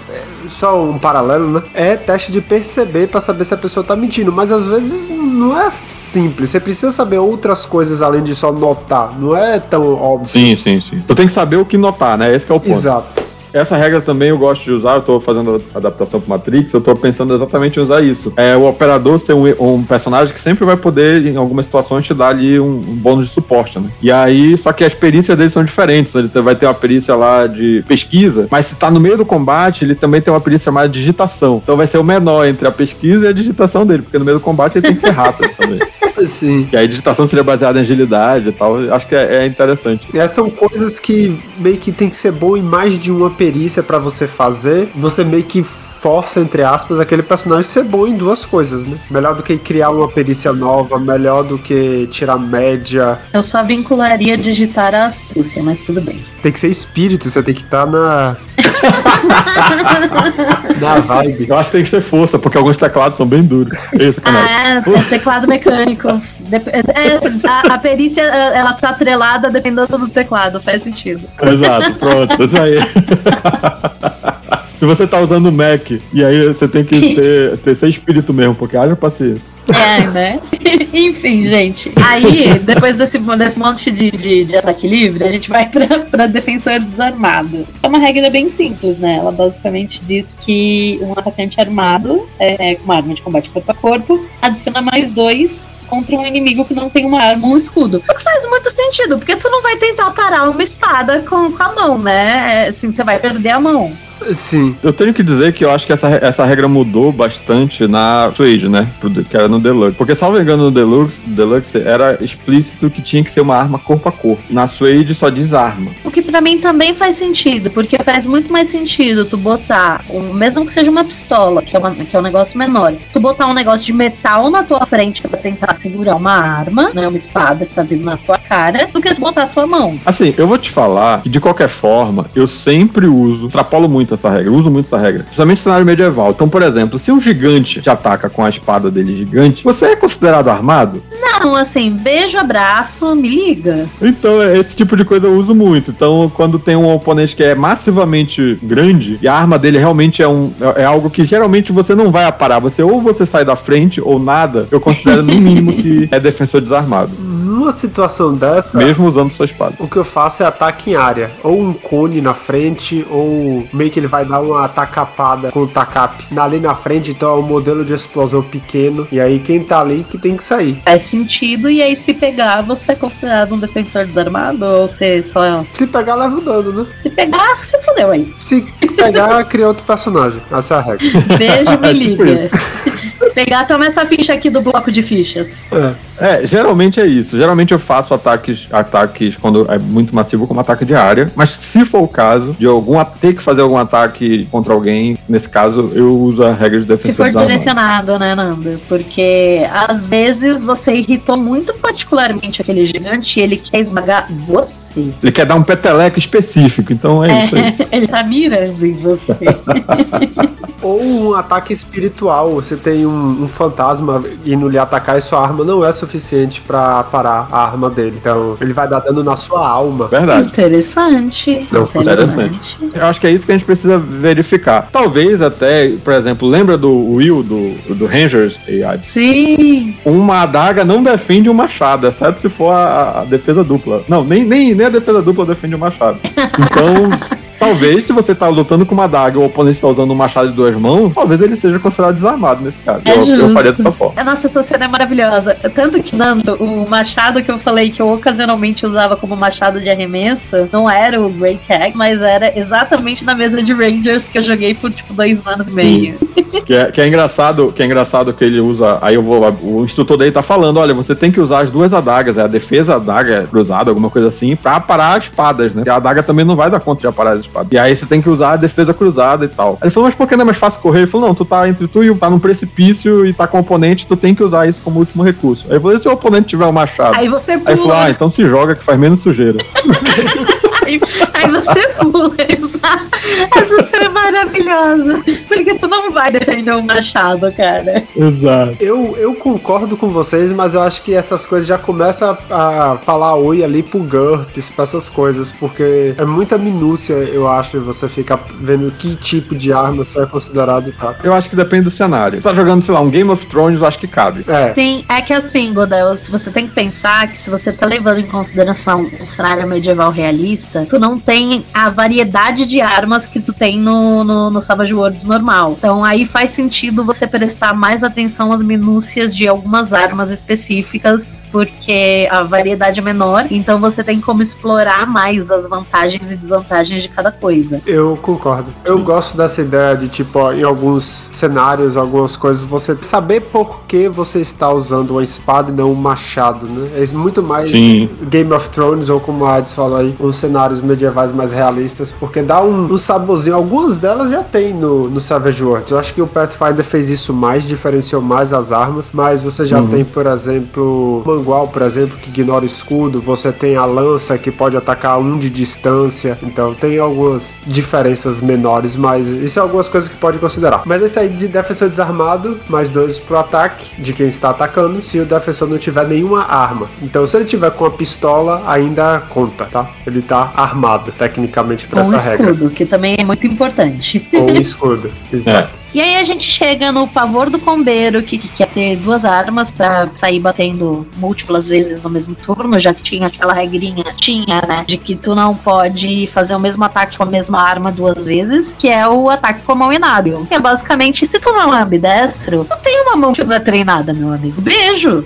S2: só um paralelo, né? É teste de perceber pra saber se a pessoa tá mentindo. Mas às vezes não é simples. Você precisa saber outras coisas além de só notar. Não é tão óbvio.
S1: Sim, sim, sim. Tu tem que saber o que notar, né? Esse que é o ponto.
S2: Exato.
S1: Essa regra também eu gosto de usar, eu tô fazendo adaptação pro Matrix, eu tô pensando exatamente em usar isso. É o operador ser um, um personagem que sempre vai poder, em algumas situações, te dar ali um, um bônus de suporte, né? E aí, só que as perícias dele são diferentes. Ele vai ter uma perícia lá de pesquisa, mas se tá no meio do combate, ele também tem uma perícia chamada digitação. Então vai ser o menor entre a pesquisa e a digitação dele, porque no meio do combate ele tem que ser rápido também. [LAUGHS]
S2: Sim.
S1: E aí a digitação seria baseada em agilidade e tal. Acho que é, é interessante.
S2: E essas são coisas que meio que tem que ser bom em mais de uma perícia pra você fazer. Você meio que força, entre aspas, aquele personagem ser bom em duas coisas, né? Melhor do que criar uma perícia nova, melhor do que tirar média.
S3: Eu só vincularia digitar a astúcia, mas tudo bem.
S2: Tem que ser espírito, você tem que estar na. [LAUGHS] na vibe.
S1: Eu acho que tem que ser força, porque alguns teclados são bem duros. É sacanagem.
S3: Ah, é teclado mecânico. É, a, a perícia, ela tá atrelada dependendo do teclado, faz sentido.
S1: Exato, pronto, isso aí. [LAUGHS] Se você tá usando o Mac, e aí você tem que ter, ter ser espírito mesmo, porque haja paciência.
S3: É, né? [LAUGHS] Enfim, gente. Aí, depois desse, desse monte de, de, de ataque livre, a gente vai pra, pra defensor desarmado. É uma regra bem simples, né? Ela basicamente diz que um atacante armado, é, com uma arma de combate corpo a corpo, adiciona mais dois contra um inimigo que não tem uma arma ou um escudo. O que faz muito sentido, porque tu não vai tentar parar uma espada com, com a mão, né? É, Assim, você vai perder a mão.
S2: Sim.
S1: Eu tenho que dizer que eu acho que essa, essa regra mudou bastante na Suede, né? Que era no Deluxe. Porque, salvo engano, no Deluxe, Deluxe era explícito que tinha que ser uma arma corpo a corpo. Na Suede só diz arma.
S3: O que pra mim também faz sentido, porque faz muito mais sentido tu botar, um, mesmo que seja uma pistola, que é, uma- que é um negócio menor, tu botar um negócio de metal na tua frente pra tentar segurar uma arma, né, uma espada que tá vindo na tua cara, do que tu botar a tua mão.
S1: Assim, eu vou te falar que, de qualquer forma, eu sempre uso, extrapolo muito essa regra, uso muito essa regra, principalmente no cenário medieval. Então, por exemplo, se um gigante te ataca com a espada dele gigante, você é considerado armado?
S3: Não, assim, beijo, abraço, me liga.
S1: Então, é- esse tipo de coisa eu uso muito. Então, quando tem um oponente que é massivamente grande e a arma dele realmente é, um, é algo que geralmente você não vai aparar, você ou você sai da frente ou nada, eu considero no mínimo que [LAUGHS] é defensor desarmado,
S2: Numa situação dessa,
S1: mesmo usando sua espada.
S2: o que eu faço é ataque em área. Ou um cone na frente, ou meio que ele vai dar uma tacapada com o tacap ali na frente, então é um modelo de explosão pequeno. E aí quem tá ali que tem que sair.
S3: Faz sentido, e aí se pegar, você é considerado um defensor desarmado? Ou você só.
S2: Se pegar, leva o dano, né?
S3: Se pegar, se fodeu aí.
S2: Se pegar, cria outro personagem. Essa é a regra.
S3: Beijo, me [LAUGHS]
S1: Tipo
S3: liga. Se pegar, toma essa ficha aqui do bloco de fichas.
S1: É, geralmente é isso. Geralmente eu faço ataques, ataques quando é muito massivo como ataque de área, mas se for o caso de algum ter que fazer algum ataque contra alguém, nesse caso eu uso a regra de
S3: Se
S1: defensor
S3: for direcionado, né, Nanda? Porque às vezes você irritou muito particularmente aquele gigante e ele quer esmagar você.
S1: Ele quer dar um peteleco específico, então é, isso aí. [LAUGHS]
S3: ele tá mirando em você. [LAUGHS]
S2: Ou um ataque espiritual. Você tem um, um fantasma indo lhe atacar e sua arma não é suficiente pra parar a arma dele. Então ele vai dar dano na sua alma.
S1: Verdade.
S3: Interessante.
S2: Não,
S3: interessante.
S1: Eu acho que é isso que a gente precisa verificar. Talvez até, por exemplo, lembra do Will do, do Rangers AI?
S3: Sim.
S1: Uma adaga não defende um machado, exceto se for a, a defesa dupla. Não, nem, nem, nem a defesa dupla defende um machado. [LAUGHS] Então, talvez se você tá lutando com uma adaga e o oponente tá usando um machado de duas mãos, talvez ele seja considerado desarmado nesse caso.
S3: É
S1: eu, eu
S3: justo.
S1: faria dessa forma.
S3: A nossa essa cena é maravilhosa. Tanto que, Nando, o machado que eu falei que eu ocasionalmente usava como machado de arremesso, não era o Great Hack, mas era exatamente na mesa de Rangers que eu joguei por tipo dois anos e meio.
S1: Que é, que é engraçado, que é engraçado que ele usa. Aí eu vou. O instrutor dele tá falando: olha, você tem que usar as duas adagas, é a defesa adaga cruzada, alguma coisa assim, pra parar as espadas, né? Porque a adaga também não vai dar conta de aparar as espadas. E aí você tem que usar a defesa cruzada e tal. Aí ele falou, mas por que não é mais fácil correr? Ele falou, não, tu tá entre tu e o tá num precipício e tá com o oponente, tu tem que usar isso como último recurso. Aí eu falei, e se o oponente tiver um machado?
S3: Aí você
S1: Aí ele falou,
S3: pula.
S1: ah, então se joga que faz menos sujeira. [LAUGHS]
S3: Aí, aí você pula. [LAUGHS] exa- tu não vai defender um machado, cara.
S1: Exato.
S2: Eu, eu concordo com vocês, mas eu acho que essas coisas já começam a, a falar oi ali pro GURPS, pra essas coisas, porque é muita minúcia, eu acho, você ficar vendo que tipo de arma você é considerado tá.
S1: Eu acho que depende do cenário. Tá jogando, sei lá, um Game of Thrones, eu acho que cabe.
S2: É,
S3: Sim, é que assim, Godel, se você tem que pensar que se você tá levando em consideração um cenário medieval realista, tu não tem a variedade de armas que tu tem no, no, no Savage Worlds normal. Então aí faz sentido você prestar mais atenção às minúcias de algumas armas específicas, porque a variedade é menor, então você tem como explorar mais as vantagens e desvantagens de cada coisa.
S2: eu concordo. Eu gosto dessa ideia de, tipo, ó, em alguns cenários, algumas coisas, você saber por que você está usando uma espada e não um machado, né? É muito mais
S1: Sim.
S2: Game of Thrones, ou como a Hades falou aí, uns cenários medievais mais realistas, porque dá um, um saborzinho. Algumas delas já tem no, no Savage Worlds. Eu acho que o Pathfinder fez isso mais, diferenciou mais as armas, mas você já tem, por exemplo, Mangual, por exemplo, que ignora o escudo, você tem a lança que pode atacar um de distância, então tem algumas diferenças menores, mas isso é algumas coisas que pode considerar. Mas esse aí de defensor desarmado, mais dois pro ataque de quem está atacando, se o defensor não tiver nenhuma arma. Então, se ele tiver com a pistola, ainda conta, tá? Ele tá armado, tecnicamente, pra
S3: Com um
S2: essa regra.
S3: escudo, que também é muito importante.
S2: Ou um escudo, [LAUGHS] exato.
S3: E aí a gente chega no pavor do combeiro, que, que quer ter duas armas pra sair batendo múltiplas vezes no mesmo turno, já que tinha aquela regrinha, tinha, né, de que tu não pode fazer o mesmo ataque com a mesma arma duas vezes, que é o ataque com a mão inábil. Que é basicamente, se tu não é ambidestro, tu tem uma mão que não é treinada, meu amigo. Beijo!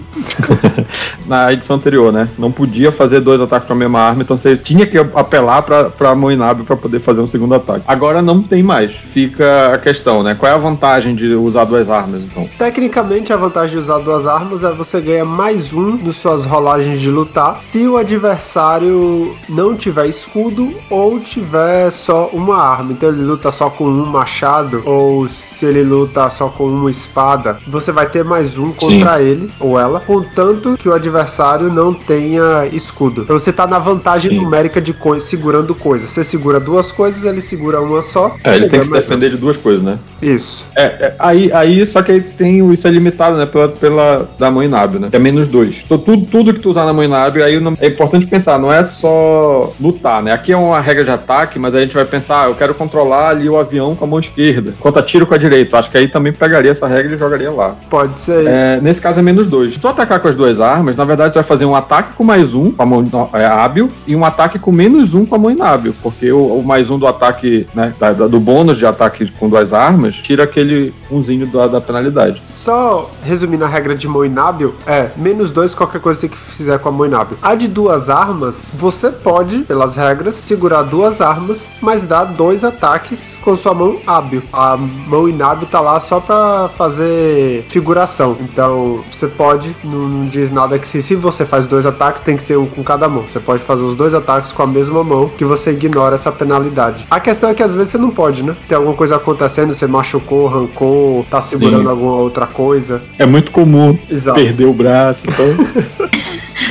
S3: [LAUGHS]
S1: Na edição anterior, né? Não podia fazer dois ataques com a mesma arma, então você tinha que apelar pra, pra mão inábil pra poder fazer um segundo ataque. Agora não tem mais. Fica a questão, né? Qual é a vantagem de usar duas armas, então?
S2: Tecnicamente, a vantagem de usar duas armas é você ganha mais um nas suas rolagens de lutar se o adversário não tiver escudo ou tiver só uma arma. Então ele luta só com um machado ou se ele luta só com uma espada, você vai ter mais um contra ele ou ela, contanto que o adversário não tenha escudo. Então você tá na vantagem
S1: Sim.
S2: numérica de coi segurando coisas. Você segura duas coisas, ele segura uma só.
S1: É, ele tem que se
S2: mais um.
S1: defender de duas coisas, né?
S2: Isso.
S1: É, é, aí, aí, só que aí tem o- isso é limitado, né, pela, pela da mão inábil, né? Que é menos dois. Então, tudo, tudo que tu usar na mão inábil, aí não- é importante pensar, não é só lutar, né? Aqui é uma regra de ataque, mas a gente vai pensar, ah, eu quero controlar ali o avião com a mão esquerda, enquanto tiro com a direita. Acho que aí também pegaria essa regra e jogaria lá.
S2: Pode ser.
S1: É, nesse caso é menos dois. Se tu atacar com as duas armas, na verdade tu vai fazer um ataque com mais um, com a mão é, hábil, e um ataque com menos um com a mão inábil. Porque o, o mais um do ataque, né, da- da- do bônus de ataque com duas armas, tira aquele umzinho da, da penalidade.
S2: Só resumindo a regra de mão inábil, é menos dois qualquer coisa que fizer com a mão inábil. A de duas armas, você pode, pelas regras, segurar duas armas, mas dar dois ataques com sua mão hábil. A mão inábil tá lá só pra fazer figuração. Então, você pode, não, não diz nada que se, se você faz dois ataques, tem que ser um com cada mão. Você pode fazer os dois ataques com a mesma mão, que você ignora essa penalidade. A questão é que às vezes você não pode, né? Tem alguma coisa acontecendo, você machucou, arrancou, tá segurando
S1: Sim.
S2: alguma outra coisa.
S1: É muito comum
S2: Exato.
S1: perder o braço, então [LAUGHS]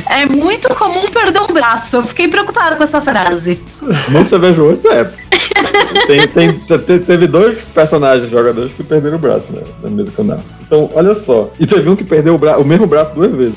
S3: É muito comum perder um braço. Eu fiquei preocupada com essa frase.
S1: não você veja hoje, é. Tem, tem, te- teve dois personagens jogadores que perderam o braço, né? Na mesma canal. Então, olha só. E teve um que perdeu o, bra o mesmo braço duas vezes.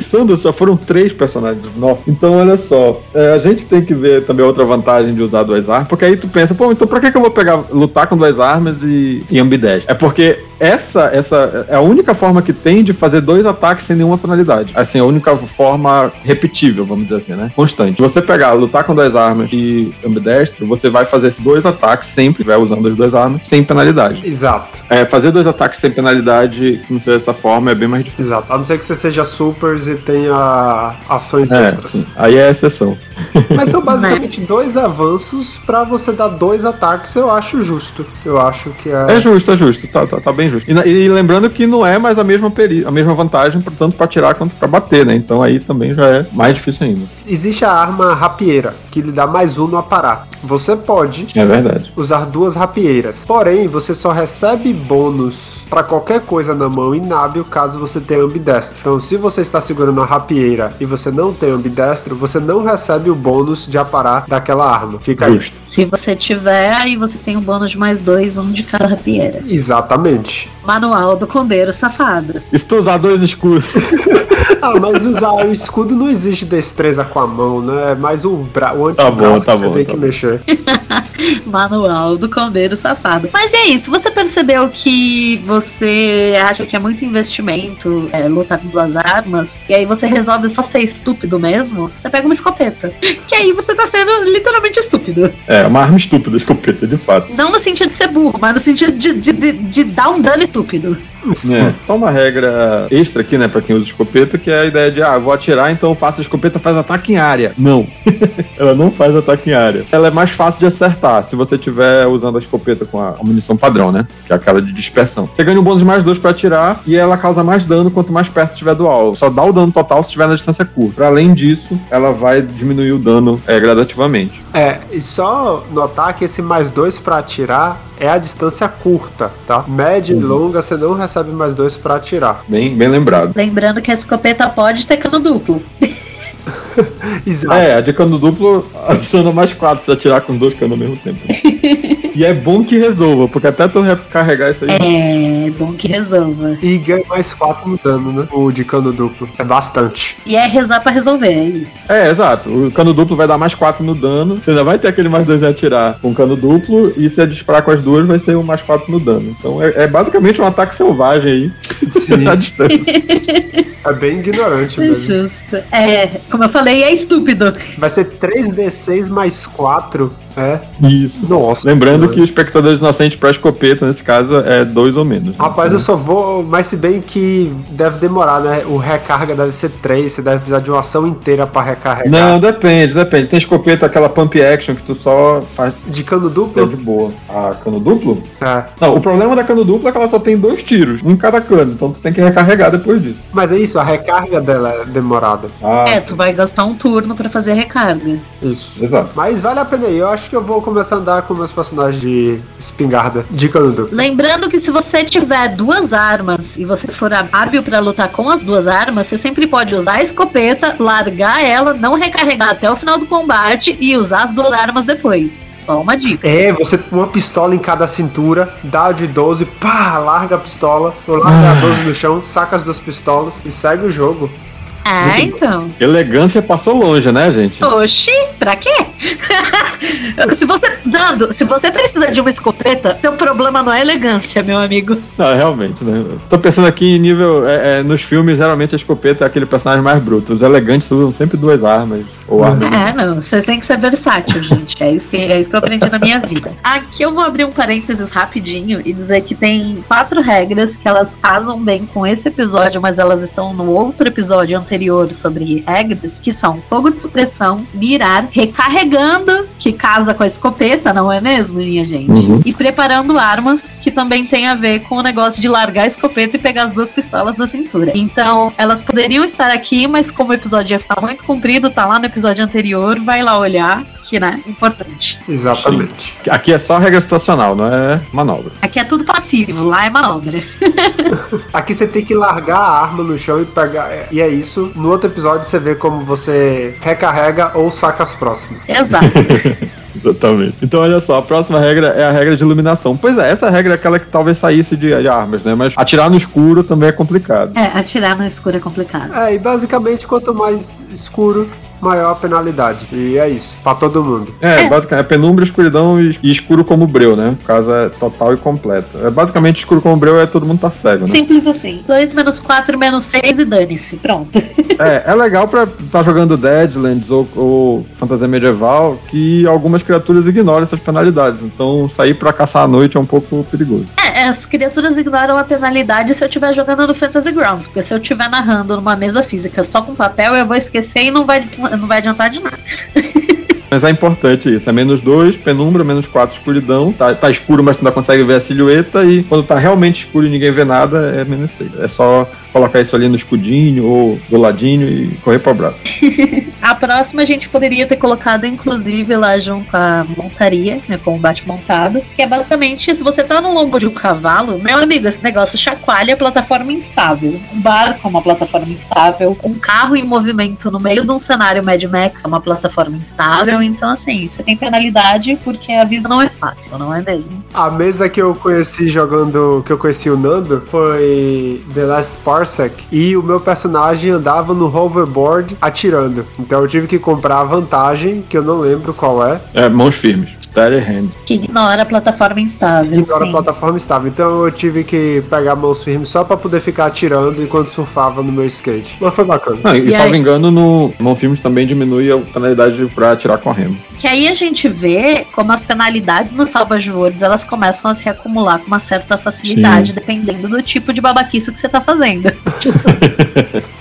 S1: Pensando, só foram três personagens. Nossa. Então, olha só. é, a gente tem que ver também outra vantagem de usar duas armas. Porque aí tu pensa, pô, então pra que, que eu vou pegar, lutar com duas armas e, e ambidestro? É porque essa, essa é a única forma que tem de fazer dois ataques sem nenhuma penalidade. Assim, a única forma repetível, vamos dizer assim, né? Constante. Se você pegar, lutar com duas armas e ambidestro, você vai fazer esses dois ataques sempre, vai usando as duas armas, sem penalidade.
S2: Exato,
S1: É, fazer dois ataques sem penalidade, não seja dessa forma, é bem mais difícil.
S2: exato. A não ser que você seja supers e tenha ações
S1: É,
S2: extras.
S1: sim. aí é exceção. [LAUGHS]
S2: Mas são basicamente dois avanços pra você dar dois ataques, eu acho justo. Eu acho que é.
S1: É justo, é justo. Tá, tá, tá bem justo. E, e, lembrando que não é mais a mesma, peri a mesma vantagem, tanto para tirar quanto para bater, né? Então aí também já é mais difícil ainda.
S2: Existe a arma rapieira, que lhe dá mais um no aparar. Você pode
S1: é verdade.
S2: usar duas rapieiras. Porém, você só recebe bônus para qualquer coisa na mão inábil caso você tenha ambidestro. Então, se você está segurando a rapieira e você não tem ambidestro, você não recebe o bônus de aparar daquela arma. Fica
S1: Justo.
S3: Se você tiver, aí você tem um bônus de mais dois, um de cada rapieira.
S2: Exatamente.
S3: Manual do combeiro safado.
S1: E se tu usar dois escudos? [LAUGHS]
S2: Ah, mas usar o escudo não existe destreza com a mão, né? É mais o, bra o
S1: Tá bom,
S2: antebraço
S1: tá
S2: que você
S1: bom,
S2: tem
S1: tá
S2: que
S1: bom.
S2: mexer. [LAUGHS] [LAUGHS]
S3: Manual do combeiro safado. Mas é isso, você percebeu que você acha que é muito investimento é, lutar com duas armas, e aí você resolve só ser estúpido mesmo, você pega uma escopeta. [LAUGHS] Que aí você tá sendo literalmente estúpido.
S1: É, uma arma estúpida, escopeta, de fato.
S3: Não no sentido de ser burro, mas no sentido de, de, de, de dar um dano estúpido.
S1: É. Só uma regra extra aqui, né, pra quem usa escopeta, que é a ideia de, ah, vou atirar, então eu faço a escopeta, faz ataque em área. Não. [LAUGHS] Ela não faz ataque em área. Ela é mais fácil de acertar se você estiver usando a escopeta com a, a munição padrão, né? Que é aquela de dispersão. Você ganha um bônus de mais dois pra atirar e ela causa mais dano quanto mais perto estiver do alvo. Só dá o dano total se estiver na distância curta. Pra além disso, ela vai diminuir o dano é, gradativamente.
S2: É, e só notar que esse mais dois pra atirar é a distância curta, tá? Média
S1: Uhum.
S2: e longa você não recebe mais dois pra atirar.
S1: Bem, bem lembrado.
S3: Lembrando que a escopeta pode ter cano duplo. [LAUGHS] [LAUGHS]
S2: Exato.
S1: É, a de cano duplo adiciona mais quatro se atirar com dois canos ao mesmo tempo. [LAUGHS] e é bom que resolva, porque até tu recarregar isso aí.
S3: É bom que resolva.
S2: E ganha mais quatro no dano, né? O de cano duplo. É bastante.
S3: E é rezar pra resolver, é isso.
S1: É, exato. O cano duplo vai dar mais 4 no dano. Você ainda vai ter aquele mais 2 em atirar com cano duplo. E se é disparar com as duas, vai ser um mais 4 no dano. Então é, é basicamente um ataque selvagem aí.
S2: Sim. [LAUGHS]
S1: à distância.
S2: É bem ignorante mesmo.
S3: Justo. É, como eu falei, é estúpido.
S2: Vai ser 3d6 mais 4. É.
S1: Isso.
S2: Nossa.
S1: Lembrando que o espectador inocente pra escopeta, nesse caso, é 2 ou menos.
S2: Rapaz, eu só vou. Mas se bem que deve demorar, né? O recarga deve ser 3. Você deve precisar de uma ação inteira pra recarregar.
S1: Não, depende, depende. Tem escopeta, aquela pump action que tu só faz
S2: De cano
S1: é
S2: duplo?
S1: de boa. A cano duplo?
S2: É.
S1: Não, o problema da cano dupla é que ela só tem dois tiros, um em cada cano. Então tu tem que recarregar depois disso.
S2: Mas é isso, a recarga dela é demorada.
S1: Ah,
S3: É, tu vai gastar um turno pra fazer a recarga.
S2: Isso.
S1: exato.
S2: Mas vale a pena aí. Eu acho que eu vou começar a andar com meus personagens de espingarda. De cano duplo.
S3: Lembrando que se você tiver duas armas e você for hábil pra lutar com as duas armas, você sempre pode usar a escopeta, largar ela, não recarregar até o final do combate e usar as duas armas depois. Só uma dica.
S2: É, você com uma pistola em cada cintura, dá de 12, pá, larga a pistola, ou larga a 12 no chão, saca as duas pistolas e segue o jogo.
S3: Ah, então.
S1: Elegância passou longe, né, gente?
S3: Oxi, pra quê? [LAUGHS] se você. Dando, se você precisa de uma escopeta, seu problema não é elegância, meu amigo.
S1: Não, realmente, né? Tô pensando aqui em nível. é, é, nos filmes, geralmente a escopeta é aquele personagem mais bruto. Os elegantes usam sempre duas armas. Ou armas.
S3: É, não, você tem que ser versátil, gente. É isso, que, é isso que eu aprendi na minha vida. Aqui eu vou abrir um parênteses rapidinho e dizer que tem quatro regras que elas casam bem com esse episódio, mas elas estão no outro episódio anterior sobre regras, que são fogo de supressão, mirar, recarregando, que casa com a escopeta, não é mesmo, minha gente?
S1: Uhum.
S3: E preparando armas, que também tem a ver com o negócio de largar a escopeta e pegar as duas pistolas da cintura. Então, elas poderiam estar aqui, mas como o episódio ia ficar muito comprido, tá lá no episódio anterior, vai lá olhar, que, né, importante.
S2: Exatamente.
S1: Aqui é só regra situacional, não é manobra.
S3: Aqui é tudo passivo, lá é manobra. [LAUGHS]
S2: Aqui você tem que largar a arma no chão e pegar. E é isso. No outro episódio você vê como você recarrega ou saca as próximas.
S3: Exato. [LAUGHS]
S1: Exatamente. Então, olha só, a próxima regra é a regra de iluminação. Pois é, essa regra é aquela que talvez saísse de, de armas, né? Mas atirar no escuro também é complicado.
S3: É, atirar no escuro é complicado.
S2: É, e basicamente quanto mais escuro, maior a penalidade. E é isso, pra todo mundo.
S1: É,
S3: É.
S1: basicamente, é penumbra, escuridão e escuro como breu, né? No caso é total e completo. É basicamente escuro como breu é todo mundo tá cego, né?
S3: Simples assim. 2 menos 4 menos 6 e dane-se. Pronto. [LAUGHS]
S1: É, é legal pra estar jogando Deadlands ou, ou fantasia medieval que algumas criaturas ignoram essas penalidades. Então sair pra caçar à noite é um pouco perigoso.
S3: É, as criaturas ignoram a penalidade se eu estiver jogando no Fantasy Grounds, porque se eu estiver narrando numa mesa física só com papel, eu vou esquecer e não vai, não vai adiantar de nada. [LAUGHS]
S1: Mas é importante isso. É menos 2, penumbra, menos 4, escuridão. Tá, tá escuro, mas tu ainda consegue ver a silhueta. E quando tá realmente escuro e ninguém vê nada, é menos 6. É só colocar isso ali no escudinho ou do ladinho e correr pro braço. [LAUGHS]
S3: a próxima a gente poderia ter colocado, inclusive, lá junto à montaria, né, com o bate montado, que é basicamente, se você tá no lombo de um cavalo, meu amigo, esse negócio chacoalha a plataforma instável. Um barco é uma plataforma instável, um carro em movimento no meio de um cenário Mad Max é uma plataforma instável, então assim, você tem penalidade porque a vida não é fácil, não é mesmo?
S2: A mesa que eu conheci jogando, que eu conheci o Nando, foi The Last Parsec e o meu personagem andava no hoverboard atirando. Então eu tive que comprar a vantagem, que eu não lembro qual é.
S1: É, mãos firmes. Steady hand.
S3: Que ignora a plataforma instável.
S2: Que ignora sim. a plataforma instável. Então eu tive que pegar mãos firmes só para poder ficar atirando enquanto surfava no meu skate. Mas foi bacana.
S1: Ah, e, e salvo engano, no mão firmes também diminui a penalidade para atirar com a remo.
S3: Que aí a gente vê como as penalidades no Salvage Worlds elas começam a se acumular com uma certa facilidade, sim. dependendo do tipo de babaquice que você tá fazendo. [LAUGHS]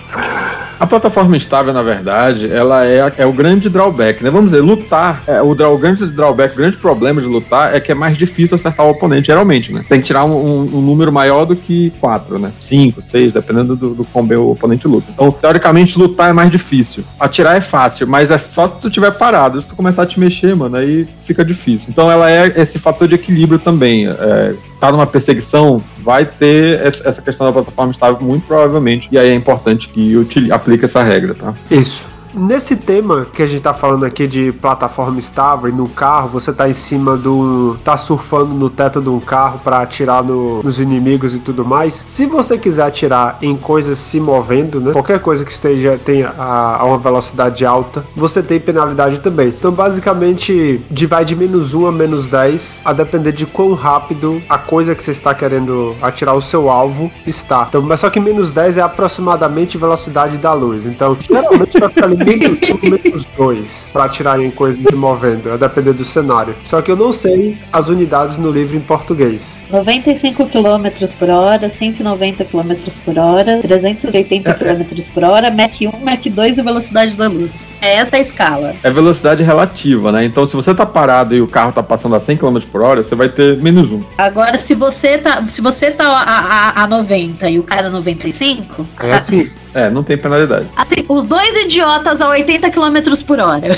S1: A plataforma estável, na verdade, ela é, é o grande drawback, né? Vamos dizer, lutar, é, o, draw, o grande drawback, o grande problema de lutar é que é mais difícil acertar o oponente, geralmente, né? Tem que tirar um, um, um número maior do que 4, né? 5, 6, dependendo do, do como o oponente luta. Então, teoricamente, lutar é mais difícil. Atirar é fácil, mas é só se tu tiver parado. Se tu começar a te mexer, mano, aí fica difícil. Então, ela é esse fator de equilíbrio também. É, tá numa perseguição, vai ter essa questão da plataforma estável muito provavelmente. E aí é importante que aplique essa regra, tá?
S2: Isso. Nesse tema que a gente tá falando aqui de plataforma estável e no carro, você tá em cima do. tá surfando no teto de um carro para atirar no, nos inimigos e tudo mais. Se você quiser atirar em coisas se movendo, né? Qualquer coisa que esteja tenha a, a uma velocidade alta, você tem penalidade também. Então, basicamente, de vai de menos 1 a menos 10, a depender de quão rápido a coisa que você está querendo atirar o seu alvo está. Então, mas só que menos 10 é aproximadamente velocidade da luz. Então, geralmente vai ficar ali [LAUGHS] menos um, menos dois pra tirarem coisas de movendo, a depender do cenário. Só que eu não sei as unidades no livro em português.
S3: 95 km por hora, 190 km por hora, 380 km por hora, Mach 1, Mach 2 e velocidade da luz. É essa a escala.
S1: É velocidade relativa, né? Então se você tá parado e o carro tá passando a 100 km por hora, você vai ter menos um.
S3: Agora, se você tá, se você tá a, a, a 90 e o cara 95,
S2: é assim.
S1: É, não tem penalidade.
S3: Assim, os dois idiotas a 80 km por hora.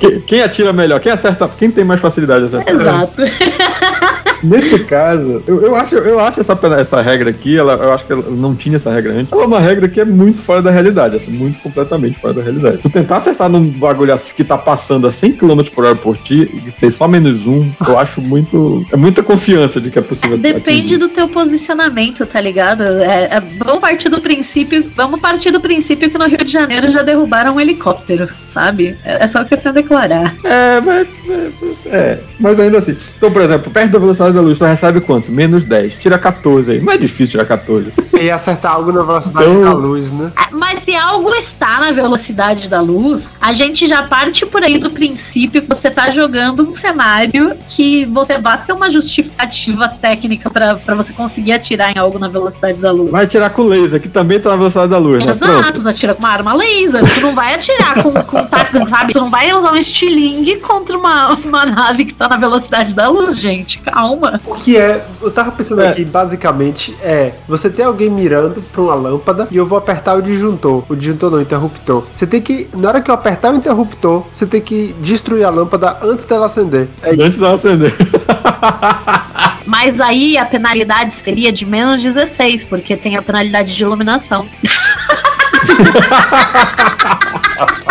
S3: [LAUGHS]
S1: quem, atira melhor? Quem acerta? Quem tem mais facilidade de acertar?
S3: Exato. [LAUGHS] [LAUGHS]
S1: Nesse caso, eu, eu, acho, eu acho essa, essa regra aqui, ela, eu acho que ela não tinha essa regra antes. Ela é uma regra que é muito fora da realidade, assim, muito completamente fora da realidade. Tu tentar acertar num bagulho assim que tá passando a 100 km por hora por ti e ter só menos um, eu acho muito. É muita confiança de que é possível
S3: Depende do teu posicionamento, tá ligado? É, é, vamos partir do princípio. Vamos partir do princípio que no Rio de Janeiro já derrubaram um helicóptero, sabe? É, é só o que eu tenho a declarar.
S1: É, mas. É, é, mas ainda assim. Então, por exemplo, perto da velocidade da luz, tu recebe quanto? Menos 10. Tira 14 aí. Não é difícil tirar 14.
S2: E acertar algo na velocidade então... da luz, né?
S3: Ah, mas se algo está na velocidade da luz, a gente já parte por aí do princípio que você tá jogando um cenário que você vai ter uma justificativa técnica para você conseguir atirar em algo na velocidade da luz.
S1: Vai atirar com laser, que também tá na velocidade da luz.
S3: Né? Exato, né? tu atira com uma arma laser. Tu não vai atirar com, com sabe? Tu não vai usar um estilingue contra uma, uma nave que tá na velocidade da luz, gente. Calma.
S2: O que é, eu tava pensando é. aqui, basicamente, é você tem alguém mirando pra uma lâmpada e eu vou apertar o disjuntor. O disjuntor não, o interruptor. Você tem que, na hora que eu apertar o interruptor, você tem que destruir a lâmpada antes dela acender.
S1: É antes dela acender. [LAUGHS]
S3: Mas aí a penalidade seria de menos 16, porque tem a penalidade de iluminação. [LAUGHS]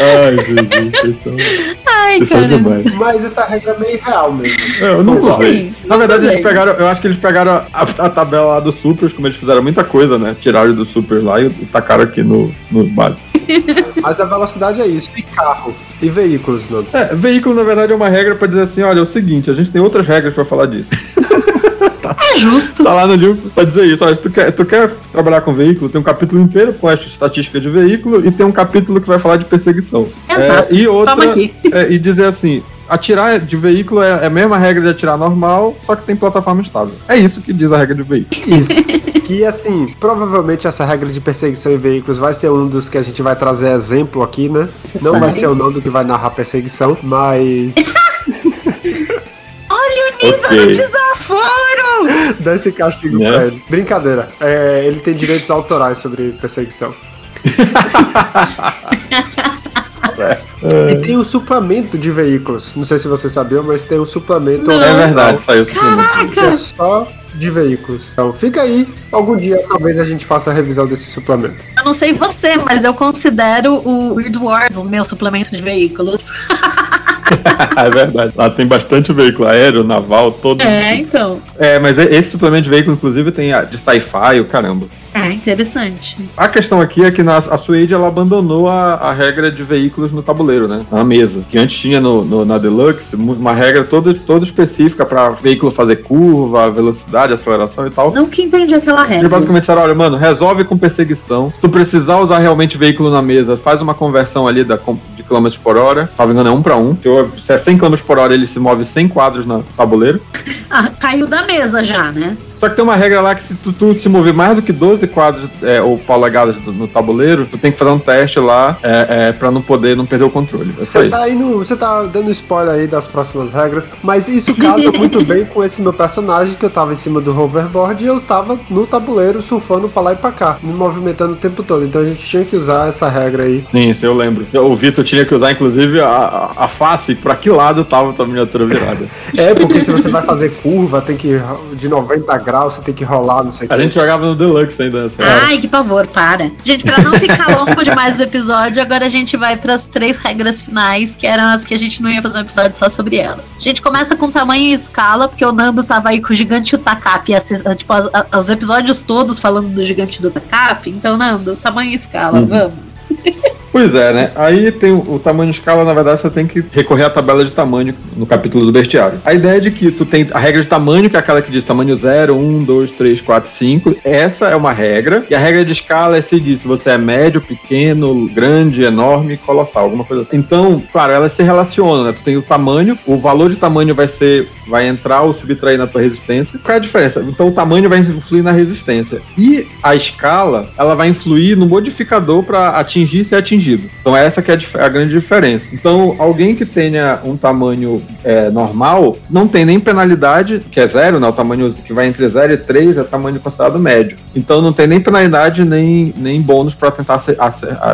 S1: Ai, Jesus,
S3: Ai, cara.
S2: Mas essa regra é meio real mesmo.
S1: É, eu não sei. Na verdade, eles pegaram. Eu acho que eles pegaram a, a, tabela lá do Supers, como eles fizeram muita coisa, né? Tiraram do Supers lá e, e tacaram aqui no, no básico. [LAUGHS]
S2: Mas a velocidade é isso. E carro? E veículos, não?
S1: É, veículo, na verdade, é uma regra para dizer assim: olha, é o seguinte, a gente tem outras regras para falar disso. [LAUGHS]
S3: É justo.
S1: Tá lá no livro pra dizer isso. Olha, se tu quer, tu quer trabalhar com veículo, tem um capítulo inteiro com esta estatística de veículo e tem um capítulo que vai falar de perseguição.
S3: Exato.
S1: É, e outra, [LAUGHS] é, e dizer assim, atirar de veículo é, é a mesma regra de atirar normal, só que tem plataforma estável. É isso que diz a regra de veículo.
S2: Isso. [LAUGHS] E assim, provavelmente essa regra de perseguição em veículos vai ser um dos que a gente vai trazer exemplo aqui, né?
S3: Você
S2: Não vai
S3: sabe?
S2: ser o Nando que vai narrar perseguição, mas [LAUGHS]
S3: Olha o nível
S1: Ok.
S3: do desaforo! [LAUGHS]
S2: dá esse castigo
S1: Né?
S2: pra ele. Brincadeira. É, ele tem direitos autorais sobre perseguição. [LAUGHS] E tem um suplemento de veículos. Não sei se você sabia, mas tem um suplemento
S3: Não.
S1: É verdade, saiu simplesmente.
S2: que é só de veículos. Então fica aí. Algum dia talvez a gente faça a revisão desse suplemento.
S3: Eu não sei você, mas eu considero o Weird Wars o meu suplemento de veículos. [LAUGHS]
S1: é verdade. Lá tem bastante veículo aéreo, naval, todo.
S3: É, então.
S1: É, mas esse suplemento de veículo, inclusive, tem de sci-fi, o caramba.
S3: É interessante.
S1: A questão aqui é que na, a Suede ela abandonou a, a regra de veículos no tabuleiro, né? Na mesa. Que antes tinha no, no- na Deluxe uma regra toda, toda específica para veículo fazer curva, velocidade, aceleração e tal.
S3: Não que entendi aquela
S1: Eles
S3: regra.
S1: basicamente disseram, olha, mano, resolve com perseguição. Se tu precisar usar realmente veículo na mesa, faz uma conversão ali da, km por hora. Salvo engano, é um para um. Se é 100 km por hora, ele se move 100 quadros no tabuleiro. [LAUGHS]
S3: Ah, caiu da mesa já, né?
S1: Só que tem uma regra lá que se tu, tu se mover mais do que 12 quadros é, ou polegadas no tabuleiro, tu tem que fazer um teste lá é, é, pra não poder não perder o controle. É
S2: Você tá, indo, você tá dando spoiler aí das próximas regras, mas isso casa [LAUGHS] muito bem com esse meu personagem que eu tava em cima do hoverboard e eu tava no tabuleiro surfando pra lá e pra cá, me movimentando o tempo todo. Então a gente tinha que usar essa regra aí.
S1: Sim, isso eu lembro. O Vitor tinha que usar, inclusive, a, a, a face pra que lado tava a tua miniatura virada. [LAUGHS]
S2: É, porque se você vai fazer curva, tem que de 90 graus, você tem que rolar, não sei o
S1: A
S2: que.
S1: gente jogava no Deluxe ainda nessa era.
S3: Ai, que pavor, para. Gente, pra não ficar longo demais o episódio, agora a gente vai pras três regras finais, que eram as que a gente não ia fazer um episódio só sobre elas. A gente começa com tamanho e escala, porque o Nando tava aí com o gigante o Takap, assis- tipo, as- a- os episódios todos falando do gigante do Takap. Então, Nando, tamanho e escala,
S1: Uhum.
S3: vamos. [LAUGHS]
S1: Pois é, né? Aí tem o, tamanho de escala, na verdade, você tem que recorrer à tabela de tamanho no capítulo do bestiário. A ideia é de que tu tem a regra de tamanho, que é aquela que diz tamanho 0, 1, 2, 3, 4, 5. Essa é uma regra. E a regra de escala é se diz se você é médio, pequeno, grande, enorme, colossal, alguma coisa assim. Então, claro, elas se relacionam, né? Tu tem o tamanho, o valor de tamanho vai ser vai entrar ou subtrair na tua resistência. Qual é a diferença? Então o tamanho vai influir na resistência. E a escala, ela vai influir no modificador para atingir e ser atingido. Então essa que é a grande diferença. Então alguém que tenha um tamanho é, normal, não tem nem penalidade, que é zero, né? O tamanho que vai entre 0 e 3 é tamanho considerado médio. Então não tem nem penalidade nem, nem bônus para tentar,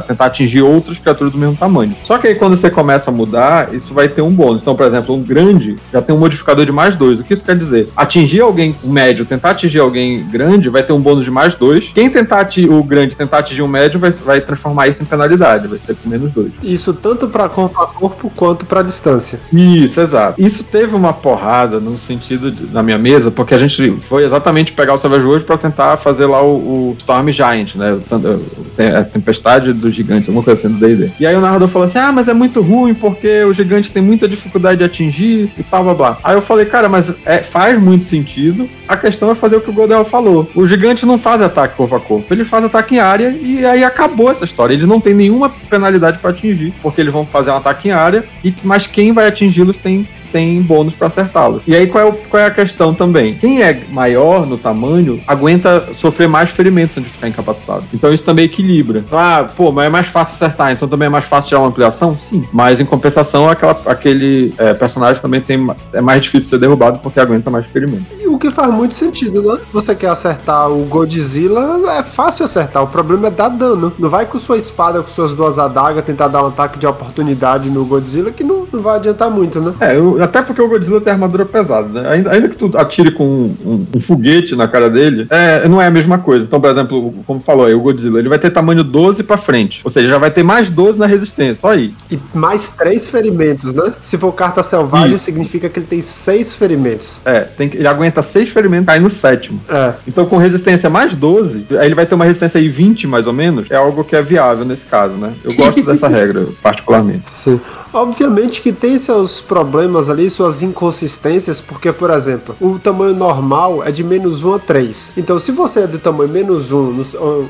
S1: tentar atingir outras criaturas do mesmo tamanho. Só que aí quando você começa a mudar, isso vai ter um bônus. Então, por exemplo, um grande já tem um modificador de mais dois. O que isso quer dizer? Atingir alguém um médio, tentar atingir alguém grande, vai ter um bônus de mais dois. Quem tentar o grande, tentar atingir um médio, vai, vai transformar isso em penalidade, vai ser com menos dois.
S2: Isso tanto pra corpo a corpo quanto pra distância.
S1: Isso, exato. Isso teve uma porrada no sentido de- na minha mesa, porque a gente foi exatamente pegar o Savage World pra tentar fazer lá o, o Storm Giant, né? Tan- o- a tempestade do gigante, alguma coisa assim do D&D. E aí o narrador falou assim: "Ah, mas é muito ruim porque o gigante tem muita dificuldade de atingir e tal, blá blá". Aí eu falei: "Cara, mas é, faz muito sentido. A questão é fazer o que o Godel falou. O gigante não faz ataque corpo a corpo, ele faz ataque em área e aí acabou essa história. Eles não têm nenhuma penalidade pra atingir, porque eles vão fazer um ataque em área, e, mas quem vai atingi-los tem tem bônus pra acertá-los. E aí qual é, o- qual é a questão também? Quem é maior no tamanho aguenta sofrer mais ferimentos antes de ficar incapacitado. Então isso também equilibra. Ah, pô, mas é mais fácil acertar, então também é mais fácil tirar uma ampliação? Sim. Mas em compensação, aquela, aquele é, personagem também tem, é mais difícil ser derrubado porque aguenta mais ferimento.
S2: E o que faz muito sentido, né? Você quer acertar o Godzilla, é fácil acertar. O problema é dar dano. Não vai com sua espada, com suas duas adagas, tentar dar um ataque de oportunidade no Godzilla, que não, não vai adiantar muito, né?
S1: É, eu- até porque o Godzilla tem armadura pesada, né? Ainda, ainda que tu atire com um, um- um foguete na cara dele, é, não é a mesma coisa. Então, por exemplo, como falou aí, o Godzilla, ele vai ter tamanho 12 pra frente. Ou seja, já vai ter mais 12 na resistência, só aí.
S2: E mais três ferimentos, né? Se for carta selvagem,
S1: Isso.
S2: significa que ele tem seis ferimentos.
S1: É, tem que- ele aguenta 6 ferimentos, cai no sétimo.
S2: É.
S1: Então, com resistência mais 12, aí ele vai ter uma resistência aí 20, mais ou menos, é algo que é viável nesse caso, né? Eu gosto dessa [LAUGHS] regra, particularmente.
S2: Sim. Obviamente que tem seus problemas ali, suas inconsistências, porque, por exemplo, o tamanho normal é de menos 1 a 3. Então, se você é do tamanho menos 1,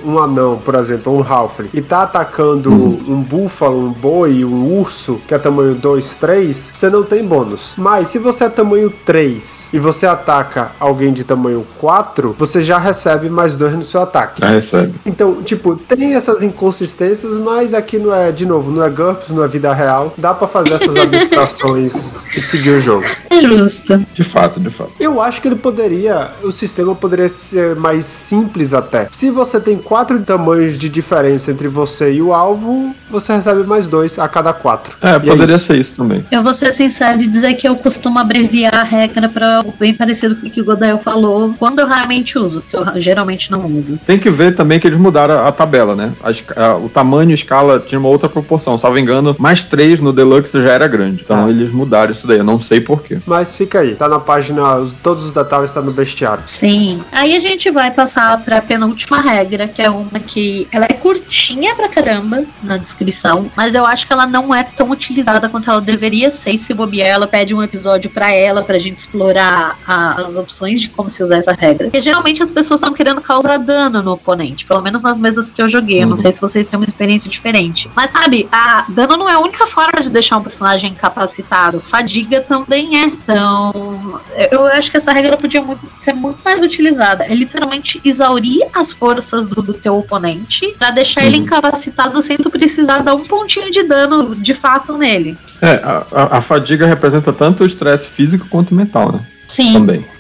S2: um anão, por exemplo, um Halfling, e tá atacando um búfalo, um boi, um urso, que é tamanho 2, 3, você não tem bônus. Mas se você é tamanho 3 e você ataca alguém de tamanho 4, você já recebe mais 2 no seu ataque.
S1: Já recebe.
S2: Então, tipo, tem essas inconsistências, mas aqui não é, de novo, não é GURPS, não é vida real. Dá para fazer essas abstrações e seguir o jogo.
S3: É justo.
S1: De fato, de fato.
S2: Eu acho que ele poderia, o sistema poderia ser mais simples até. Se você tem quatro tamanhos de diferença entre você e o alvo, você recebe mais dois a cada quatro.
S1: É, e é poderia é ser isso também.
S3: Eu vou ser sincero e dizer que eu costumo abreviar a regra para algo bem parecido com o que o Godael falou, quando eu realmente uso, porque eu geralmente não uso.
S1: Tem que ver também que eles mudaram a, a tabela, né? A, a, o tamanho e escala tinha uma outra proporção. Salvo engano, mais três no Deluxe já era grande. Então ah. eles mudaram isso daí. Eu não sei porquê.
S2: Mas fica aí, tá na página, os, todos os detalhes estão tá no bestiário.
S3: Sim. Aí a gente vai passar pra penúltima regra, que é uma que ela é curtinha pra caramba na descrição, mas eu acho que ela não é tão utilizada quanto ela deveria ser. Se bobear, ela pede um episódio pra ela, pra gente explorar a, as opções de como se usar essa regra. Porque geralmente as pessoas estão querendo causar dano no oponente, pelo menos nas mesas que eu joguei. Eu não uhum. sei se vocês têm uma experiência diferente. Mas sabe, a dano não é a única forma de deixar um personagem incapacitado. Fadiga também é. Então, eu acho que essa regra podia muito, ser muito mais utilizada. É literalmente exaurir as forças do, do teu oponente para deixar uhum. ele incapacitado sem tu precisar dar um pontinho de dano de fato nele.
S1: É, a, a, a fadiga representa tanto o estresse físico quanto mental, né?
S3: Sim.
S1: Também.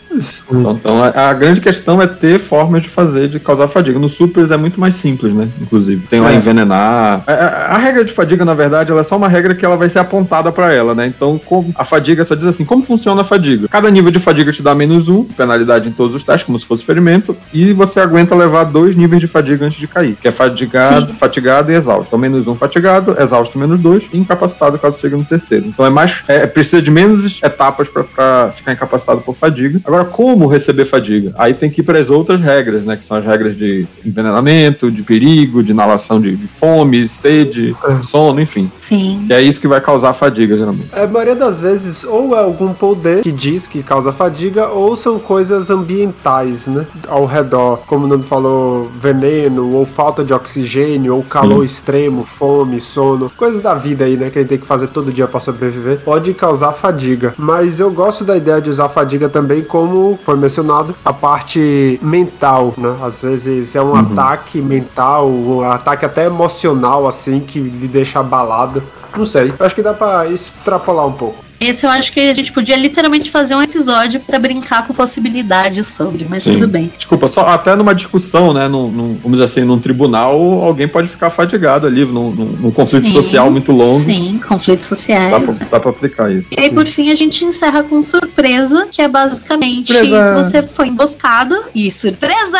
S1: Então, então a, grande questão é ter formas de fazer, de causar fadiga. No supers é muito mais simples, né? Inclusive. Tem lá é. envenenar. A, a, a, regra de fadiga, na verdade, ela é só uma regra que ela vai ser apontada para ela, né? Então, como a fadiga só diz assim, como funciona a fadiga? Cada nível de fadiga te dá menos um, penalidade em todos os testes, como se fosse ferimento, e você aguenta levar dois níveis de fadiga antes de cair, que é fadigado, Sim. fatigado e exausto. Então, menos um fatigado, exausto menos dois, e incapacitado caso chegue no terceiro. Então, é mais, é, precisa de menos etapas para ficar incapacitado por fadiga. Agora, Agora, como receber fadiga? Aí tem que ir para as outras regras, né? Que são as regras de envenenamento, de perigo, de inalação de, de fome, sede, é. sono, enfim.
S3: Sim.
S1: E é isso que vai causar fadiga, geralmente.
S2: É, a maioria das vezes, ou é algum poder que diz que causa fadiga, ou são coisas ambientais, né? Ao redor. Como o Nando falou, veneno, ou falta de oxigênio, ou calor Sim. extremo, fome, sono. Coisas da vida aí, né? Que a gente tem que fazer todo dia para sobreviver. Pode causar fadiga. Mas eu gosto da ideia de usar fadiga também como como foi mencionado, a parte mental, né? Às vezes é um uhum. ataque mental, um ataque até emocional, assim, que lhe deixa abalado. Não sei, acho que dá pra extrapolar um pouco.
S3: Esse eu acho que a gente podia literalmente fazer um episódio para brincar com possibilidades sobre, mas Sim. tudo bem.
S1: Desculpa, só até numa discussão, né? Num, num, vamos dizer assim, num tribunal, alguém pode ficar fadigado ali, num, num conflito sim, social muito longo.
S3: Sim, conflitos sociais.
S1: Dá pra, dá pra aplicar isso.
S3: E aí, sim. por fim, a gente encerra com surpresa, que é basicamente surpresa. se você foi emboscado. E surpresa!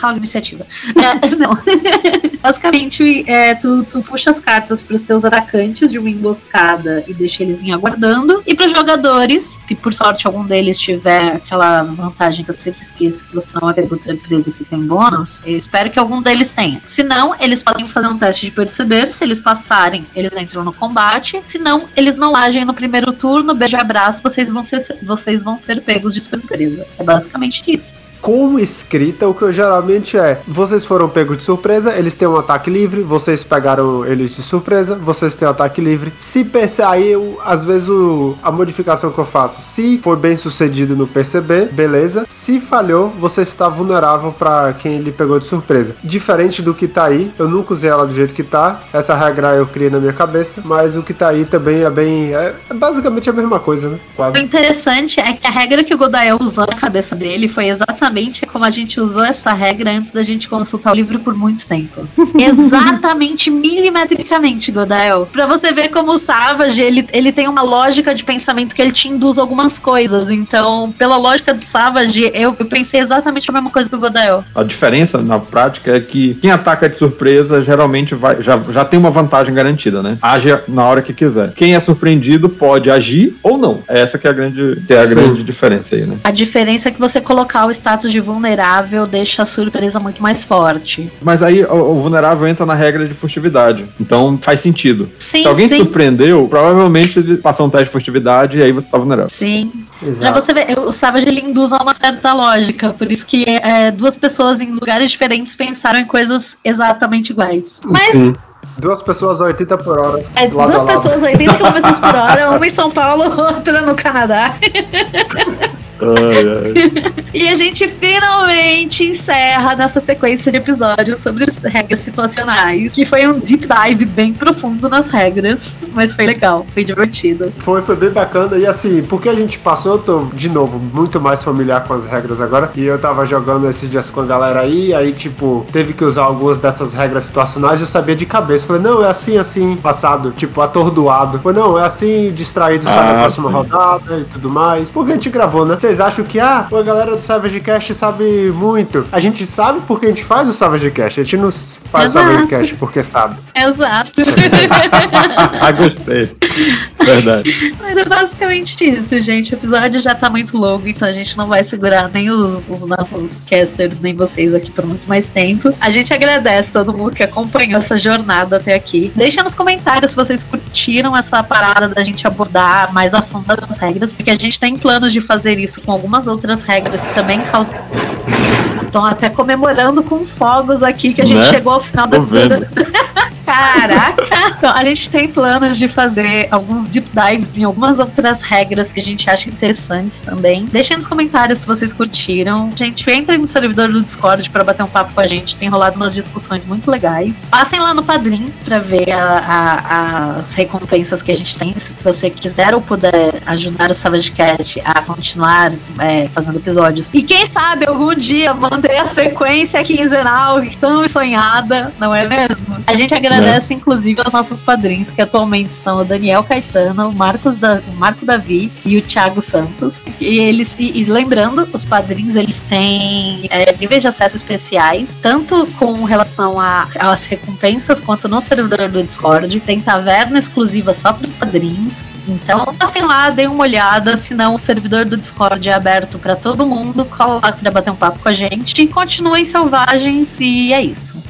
S3: Rola iniciativa. É, [LAUGHS] não. [LAUGHS] basicamente, é, tu, tu puxa as cartas pros teus atacantes de uma emboscada e deixa eles em aguardando e para os jogadores, se por sorte algum deles tiver aquela vantagem que eu sempre esqueço, que você não é pego de surpresa se tem bônus, espero que algum deles tenha. Se não, eles podem fazer um teste de perceber. Se eles passarem, eles entram no combate. Se não, eles não agem no primeiro turno, beijo abraço, vocês vão ser, vocês vão ser pegos de surpresa. É basicamente isso.
S2: Como escrita, o que geralmente é: vocês foram pegos de surpresa, eles têm um ataque livre, vocês pegaram eles de surpresa, vocês têm um ataque livre. Se perceber, aí às vezes o a modificação que eu faço. Se for bem sucedido no PCB, beleza. Se falhou, você está vulnerável para quem ele pegou de surpresa. Diferente do que tá aí, eu nunca usei ela do jeito que tá. Essa regra eu criei na minha cabeça, mas o que tá aí também é bem. É, é basicamente a mesma coisa, né?
S3: Quase. O interessante é que a regra que o Godael usou na cabeça dele foi exatamente como a gente usou essa regra antes da gente consultar o livro por muito tempo. [LAUGHS] exatamente, milimetricamente, Godael. Pra você ver como o Savage, ele, ele tem uma lógica lógica de pensamento que ele te induz algumas coisas. Então, pela lógica do Savage, eu, eu pensei exatamente a mesma coisa que o Godael.
S1: A diferença na prática é que quem ataca de surpresa geralmente vai, já, já tem uma vantagem garantida, né? Age na hora que quiser. Quem é surpreendido pode agir ou não. Essa que é a grande, que é a grande diferença aí, né?
S3: A diferença é que você colocar o status de vulnerável deixa a surpresa muito mais forte.
S1: Mas aí o, o vulnerável entra na regra de furtividade. Então faz sentido.
S3: Sim,
S1: Se alguém
S3: sim.
S1: surpreendeu, provavelmente ele passou um teste de furtividade e aí você tá vulnerável.
S3: Sim. Pra você ver, o Savage ele induz a uma certa lógica, por isso que é, duas pessoas em lugares diferentes pensaram em coisas exatamente iguais. Mas
S2: Sim. Duas pessoas a 80 por hora.
S3: é
S2: lado
S3: duas
S2: a lado.
S3: pessoas 80 km por hora, uma em São Paulo, [LAUGHS] outra no Canadá. [LAUGHS] [LAUGHS] E a gente finalmente encerra nessa sequência de episódios sobre as regras situacionais, que foi um deep dive bem profundo nas regras, mas foi legal, foi divertido.
S2: Foi, foi bem bacana. E assim, porque a gente passou, eu tô, de novo, muito mais familiar com as regras agora. E eu tava jogando esses dias com a galera aí, aí, tipo, teve que usar algumas dessas regras situacionais e eu sabia de cabeça. Falei, não, é assim, assim, passado, tipo, atordoado. Falei, não, é assim, distraído só na
S1: Ah,
S2: próxima
S1: sim.
S2: rodada e tudo mais. Porque a gente gravou, né? Vocês acham que, ah, a galera do Savage Cast sabe muito. A gente sabe porque a gente faz o Savage Cast. A gente não faz o. Savage Cast porque sabe.
S3: Exato. [LAUGHS]
S1: ah, gostei. Verdade.
S3: Mas é basicamente isso, gente. O episódio já tá muito longo, então a gente não vai segurar nem os, os nossos casters, nem vocês aqui por muito mais tempo. A gente agradece todo mundo que acompanhou essa jornada até aqui. Deixa nos comentários se vocês curtiram essa parada da gente abordar mais a fundo as regras, porque a gente tem planos de fazer isso com algumas outras regras que também causam. Estão até comemorando com fogos aqui que a gente
S1: Né?
S3: chegou ao final da
S1: Tô vendo. [LAUGHS]
S3: Caraca! [LAUGHS] Então, a gente tem planos de fazer alguns deep dives em algumas outras regras que a gente acha interessantes também. Deixem nos comentários se vocês curtiram. Gente, entrem no servidor do Discord para bater um papo com a gente. Tem rolado umas discussões muito legais. Passem lá no Padrim para ver a- a- as recompensas que a gente tem. Se você quiser ou puder ajudar o Savage Cast a continuar é, fazendo episódios. E quem sabe algum dia manter a frequência quinzenal tão sonhada, não é mesmo? A gente agradece, inclusive, aos nossos padrinhos, que atualmente são o Daniel Caetano, o, Marcos da, o Marco Davi e o Thiago Santos. E eles, e, e lembrando, os padrinhos eles têm é, níveis de acesso especiais, tanto com relação às recompensas, quanto no servidor do Discord. Tem taverna exclusiva só para os padrinhos. Então, passem lá, deem uma olhada. Senão, o servidor do Discord é aberto para todo mundo. Lá para bater um papo com a gente. Continuem selvagens e é isso.